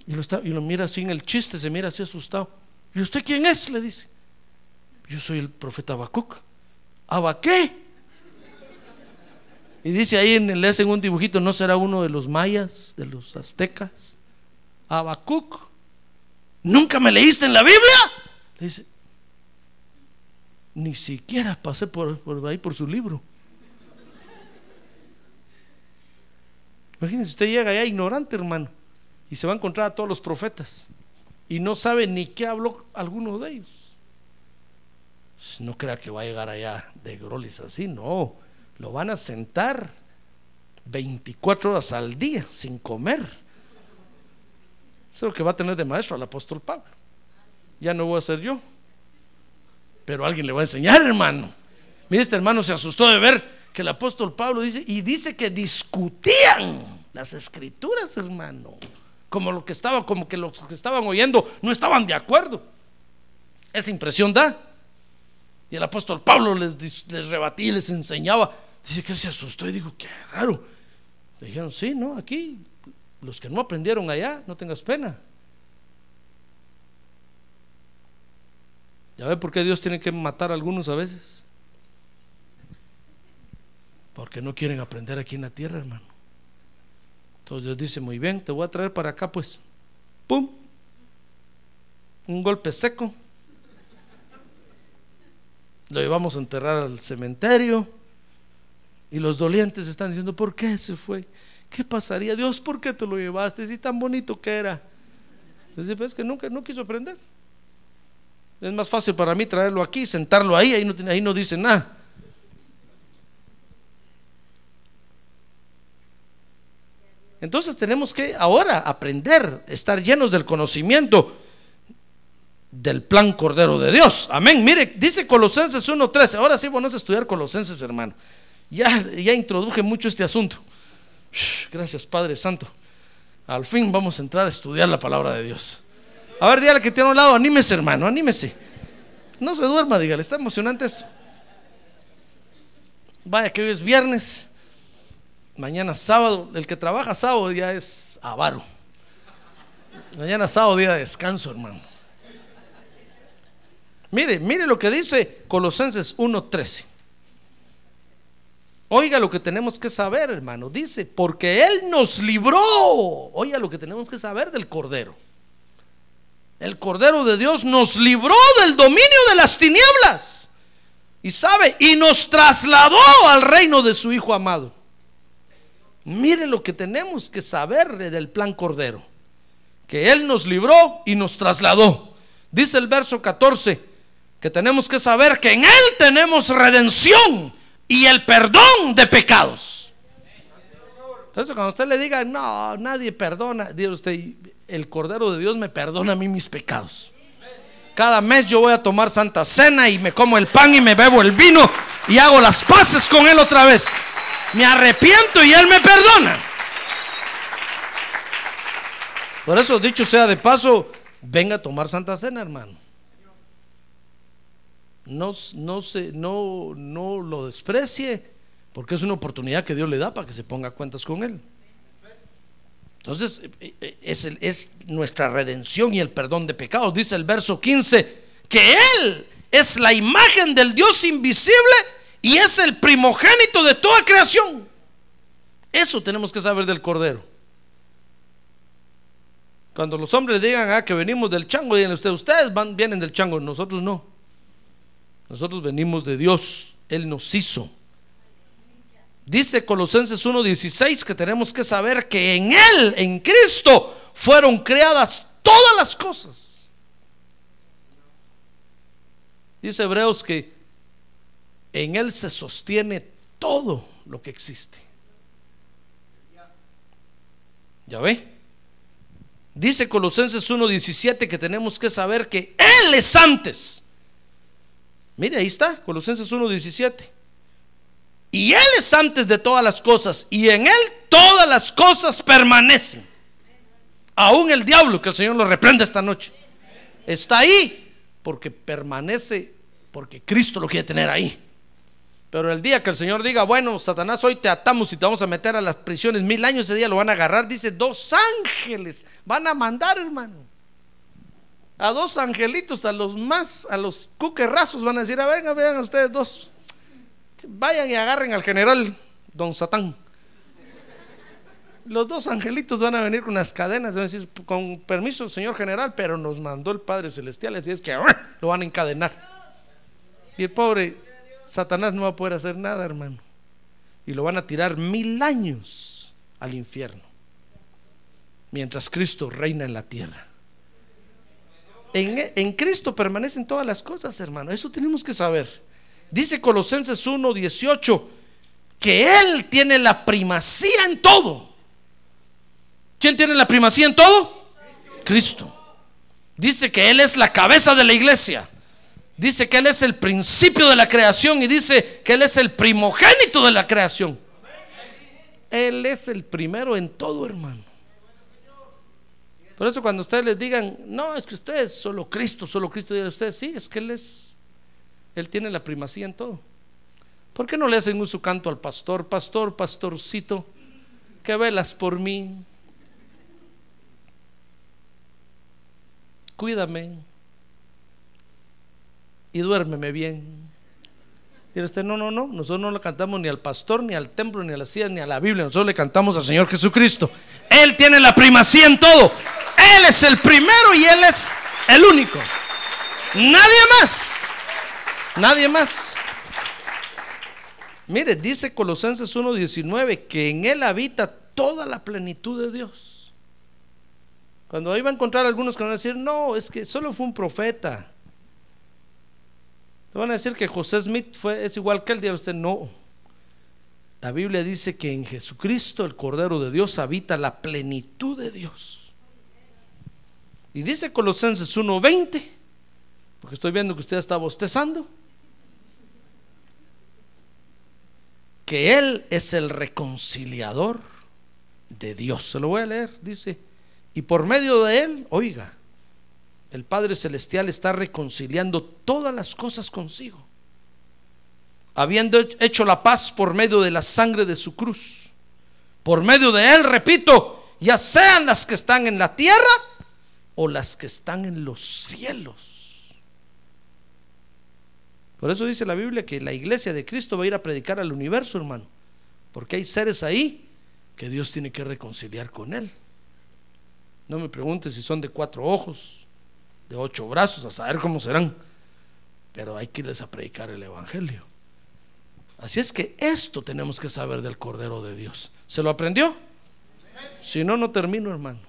Y lo, mira así en el chiste, se mira así asustado. ¿Y usted quién es? Le dice. Yo soy el profeta Habacuc. ¿Aba qué? Y dice ahí, en, le hacen un dibujito, ¿no será uno de los mayas, de los aztecas? Habacuc. ¿Nunca me leíste en la Biblia? Le dice, ni siquiera pasé por, ahí por su libro. Imagínense, usted llega allá ignorante, hermano, y se va a encontrar a todos los profetas y no sabe ni qué habló alguno de ellos. No crea que va a llegar allá de grolis así, no. Lo van a sentar 24 horas al día sin comer. Es lo que va a tener de maestro al apóstol Pablo. Ya no voy a ser yo pero alguien le va a enseñar, hermano. Mire, este hermano se asustó de ver que el apóstol Pablo dice, y dice que discutían las escrituras, hermano. Como lo que estaba, como que los que estaban oyendo no estaban de acuerdo. Esa impresión da. Y el apóstol Pablo les, les rebatía, les enseñaba. Dice que él se asustó y dijo, qué raro. Le dijeron, sí, no, aquí, los que no aprendieron allá, no tengas pena. ¿Ya ve por qué Dios tiene que matar a algunos a veces? Porque no quieren aprender aquí en la tierra, hermano. Entonces Dios dice, muy bien, te voy a traer para acá, pues. ¡Pum! Un golpe seco. Lo llevamos a enterrar al cementerio. Y los dolientes están diciendo, ¿por qué se fue? ¿Qué pasaría? Dios, ¿por qué te lo llevaste? Si tan bonito que era. Dice, pues que nunca, no quiso aprender. Es más fácil para mí traerlo aquí, sentarlo ahí, ahí no, ahí no dice nada. Entonces tenemos que ahora aprender, estar llenos del conocimiento del plan Cordero de Dios. Amén. Mire, dice Colosenses 1.13. Ahora sí vamos a estudiar Colosenses, hermano. Ya, ya introduje mucho este asunto. Gracias, Padre Santo. Al fin vamos a entrar a estudiar la palabra de Dios. A ver, dígale que tiene a un lado, anímese, hermano, anímese. No se duerma, dígale, está emocionante esto. Vaya que hoy es viernes, mañana sábado, el que trabaja sábado ya es avaro. Mañana sábado día de descanso, hermano. Mire, mire lo que dice Colosenses 1:13. Oiga lo que tenemos que saber, hermano. Dice, porque Él nos libró. Oiga lo que tenemos que saber del Cordero el Cordero de Dios nos libró del dominio de las tinieblas. Y sabe, y nos trasladó al reino de su Hijo amado. Mire lo que tenemos que saber del plan Cordero. Que Él nos libró y nos trasladó. Dice el verso 14 que tenemos que saber que en Él tenemos redención y el perdón de pecados. Entonces cuando usted le diga, no, nadie perdona, diga usted, el Cordero de Dios me perdona a mí mis pecados. Cada mes yo voy a tomar Santa Cena y me como el pan y me bebo el vino y hago las paces con Él otra vez. Me arrepiento y Él me perdona. Por eso, dicho sea de paso, venga a tomar Santa Cena, hermano. No, no, se, no, no lo desprecie, porque es una oportunidad que Dios le da para que se ponga cuentas con Él. Entonces, eh, eh, es, es nuestra redención y el perdón de pecados. Dice el verso 15, que Él es la imagen del Dios invisible y es el primogénito de toda creación. Eso tenemos que saber del Cordero. Cuando los hombres digan ah, que venimos del chango, digan ustedes, ustedes van, vienen del chango, nosotros no. Nosotros venimos de Dios, Él nos hizo. Dice Colosenses 1:16 que tenemos que saber que en Él, en Cristo, fueron creadas todas las cosas. Dice Hebreos que en Él se sostiene todo lo que existe. ¿Ya ve? Dice Colosenses 1.17 que tenemos que saber que Él es antes. Mire, ahí está, Colosenses 1.17. Y Él es antes de todas las cosas, y en Él todas las cosas permanecen. Aún el diablo, que el Señor lo reprende esta noche, está ahí porque permanece, porque Cristo lo quiere tener ahí. Pero el día que el Señor diga, bueno, Satanás, hoy te atamos y te vamos a meter a las prisiones mil años, ese día lo van a agarrar, dice, dos ángeles van a mandar, hermano. A dos angelitos, a los más, a los cuquerrazos, van a decir, a ver, vean ustedes dos, vayan y agarren al general don Satán. Los dos angelitos van a venir con las cadenas, van a decir, con permiso, señor general, pero nos mandó el Padre Celestial, así es que lo van a encadenar. Y el pobre Satanás no va a poder hacer nada, hermano. Y lo van a tirar mil años al infierno. Mientras Cristo reina en la tierra. En, Cristo permanecen todas las cosas, hermano. Eso tenemos que saber. Dice Colosenses 1, 18, que Él tiene la primacía en todo. ¿Quién tiene la primacía en todo? Cristo. Dice que Él es la cabeza de la iglesia. Dice que Él es el principio de la creación y dice que Él es el primogénito de la creación. Él es el primero en todo, hermano. Por eso cuando ustedes les digan, no, es que ustedes solo Cristo, solo Cristo, y ustedes sí, es que Él es, Él tiene la primacía en todo. ¿Por qué no le hacen un su canto al pastor, pastor, pastorcito, que velas por mí? Cuídame y duérmeme bien. Y usted, no, no, no, nosotros no le cantamos ni al pastor, ni al templo, ni a la silla, ni a la Biblia, nosotros le cantamos al Señor Jesucristo. Él tiene la primacía en todo. Él es el primero y Él es el único. Nadie más. Nadie más. Mire, dice Colosenses 1.19 que en Él habita toda la plenitud de Dios. Cuando ahí va a encontrar algunos que van a decir, no, es que solo fue un profeta. Van a decir que José Smith fue, es igual que él, diga usted, no. La Biblia dice que en Jesucristo, el Cordero de Dios, habita la plenitud de Dios. Y dice Colosenses 1:20, porque estoy viendo que usted está bostezando, que Él es el reconciliador de Dios. Se lo voy a leer, dice, y por medio de Él, oiga, el Padre Celestial está reconciliando todas las cosas consigo, habiendo hecho la paz por medio de la sangre de su cruz. Por medio de Él, repito, ya sean las que están en la tierra o las que están en los cielos. Por eso dice la Biblia que la iglesia de Cristo va a ir a predicar al universo, hermano. Porque hay seres ahí que Dios tiene que reconciliar con Él. No me pregunte si son de cuatro ojos, de ocho brazos, a saber cómo serán. Pero hay que irles a predicar el Evangelio. Así es que esto tenemos que saber del Cordero de Dios. ¿Se lo aprendió? Si no, no termino, hermano.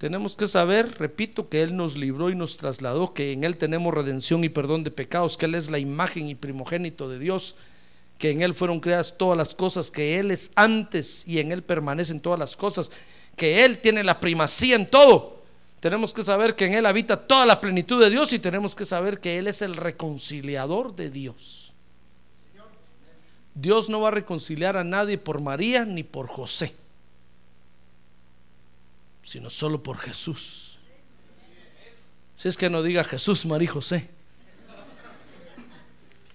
Tenemos que saber, repito, que Él nos libró y nos trasladó, que en Él tenemos redención y perdón de pecados, que Él es la imagen y primogénito de Dios, que en Él fueron creadas todas las cosas, que Él es antes y en Él permanecen todas las cosas, que Él tiene la primacía en todo tenemos que saber que en Él habita toda la plenitud de Dios y tenemos que saber que Él es el reconciliador de Dios. Dios no va a reconciliar a nadie por María ni por José, sino solo por Jesús. Si es que no diga Jesús, María José.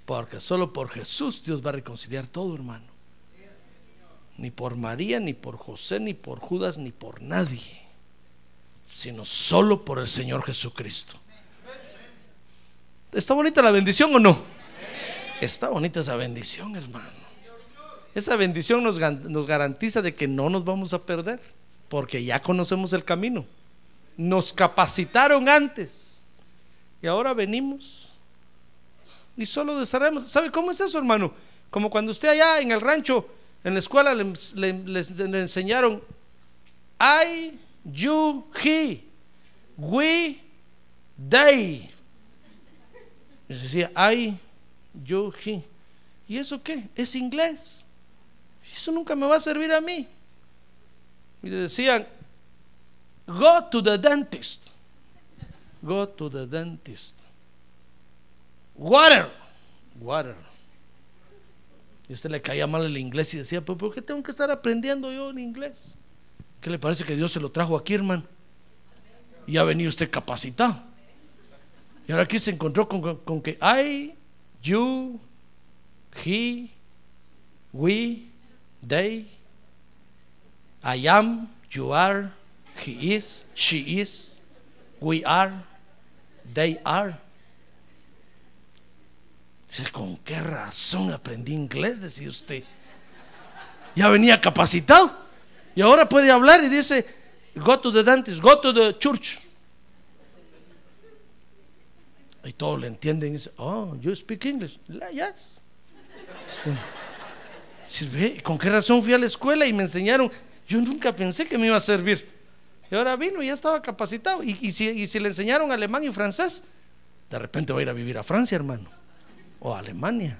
Porque solo por Jesús Dios va a reconciliar todo, hermano. Ni por María, ni por José, ni por Judas, ni por nadie sino solo por el Señor Jesucristo. ¿Está bonita la bendición o no? Está bonita esa bendición, hermano. Esa bendición nos, nos garantiza de que no nos vamos a perder, porque ya conocemos el camino. Nos capacitaron antes y ahora venimos y solo desarrollamos. ¿Sabe cómo es eso, hermano? Como cuando usted allá en el rancho, en la escuela, le, enseñaron, hay you, he, we, they. Y decía, I, you, he. ¿Y eso qué? Es inglés. Eso nunca me va a servir a mí. Y le decían, go to the dentist. Go to the dentist. Water. Water. Y usted le caía mal el inglés y decía, ¿pero por qué tengo que estar aprendiendo yo en inglés? ¿Qué le parece que Dios se lo trajo aquí, hermano? Y ha venido usted capacitado. Y ahora aquí se encontró con, con que I, you, he, we, they, I am, you are, he is, she is, we are, they are. Dice, ¿con qué razón aprendí inglés? Decía usted. Ya venía capacitado. Y ahora puede hablar y dice, go to the dentist, go to the church. Y todos le entienden y dicen, oh, you speak English. Yes. Este, ¿Con qué razón fui a la escuela y me enseñaron? Yo nunca pensé que me iba a servir. Y ahora vino y ya estaba capacitado. Y, si le enseñaron alemán y francés, de repente va a ir a vivir a Francia, hermano. O a Alemania.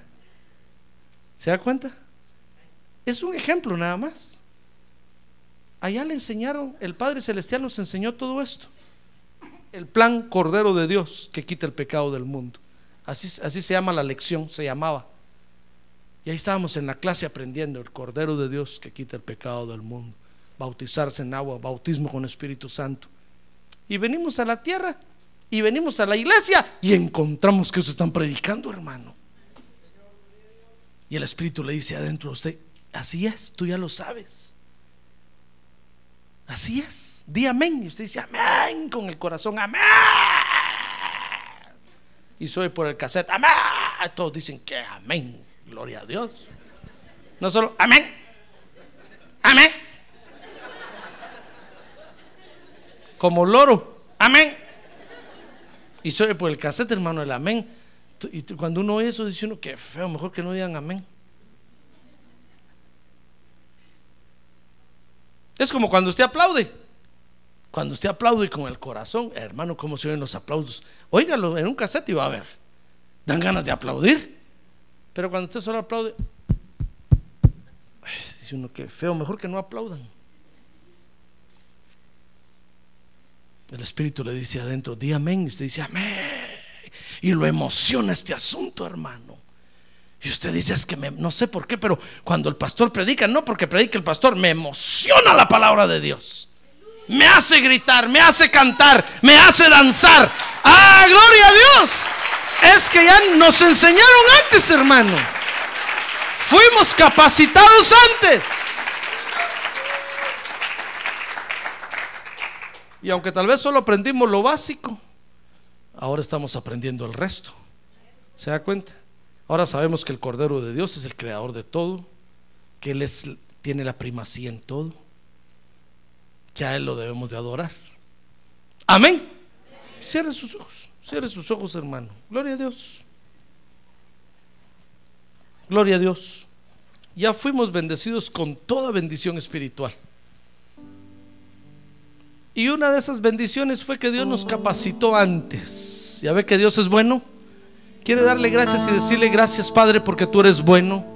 ¿Se da cuenta? Es un ejemplo nada más. Allá le enseñaron, el Padre Celestial nos enseñó todo esto. El plan Cordero de Dios que quita el pecado del mundo. Así, así se llama la lección, se llamaba. Y ahí estábamos en la clase aprendiendo el Cordero de Dios que quita el pecado del mundo. Bautizarse en agua, bautismo con Espíritu Santo. Y venimos a la tierra y venimos a la iglesia y encontramos que eso están predicando, hermano. Y el Espíritu le dice adentro a usted, así es, tú ya lo sabes. Así es. Di amén. Y usted dice amén con el corazón. Amén. Y soy por el cassette. Amén. Todos dicen que amén. Gloria a Dios. No solo amén. Amén. Como loro. Amén. Y soy por el cassette, hermano, el amén. Y cuando uno oye eso, dice uno que feo, mejor que no digan amén. Es como cuando usted aplaude. Cuando usted aplaude con el corazón, hermano, ¿cómo se oyen los aplausos? Óigalo en un cassette y va a ver. Dan ganas de aplaudir. Pero cuando usted solo aplaude, dice uno que feo, mejor que no aplaudan. El Espíritu le dice adentro, di amén. Y usted dice amén. Y lo emociona este asunto, hermano. Y usted dice, es que no sé por qué, pero cuando el pastor predica, no porque predique el pastor, me emociona la palabra de Dios. Me hace gritar, me hace cantar, me hace danzar. ¡Ah, gloria a Dios! Es que ya nos enseñaron antes, hermano. Fuimos capacitados antes. Y aunque tal vez solo aprendimos lo básico, ahora estamos aprendiendo el resto. ¿Se da cuenta? Ahora sabemos que el Cordero de Dios es el creador de todo, que Él es, tiene la primacía en todo, que a Él lo debemos de adorar. Amén. Cierre sus ojos, cierre sus ojos, hermano. Gloria a Dios. Gloria a Dios. Ya fuimos bendecidos con toda bendición espiritual. Y una de esas bendiciones fue que Dios nos capacitó antes. ¿Ya ve que Dios es bueno? Quiere darle gracias y decirle gracias Padre porque tú eres bueno.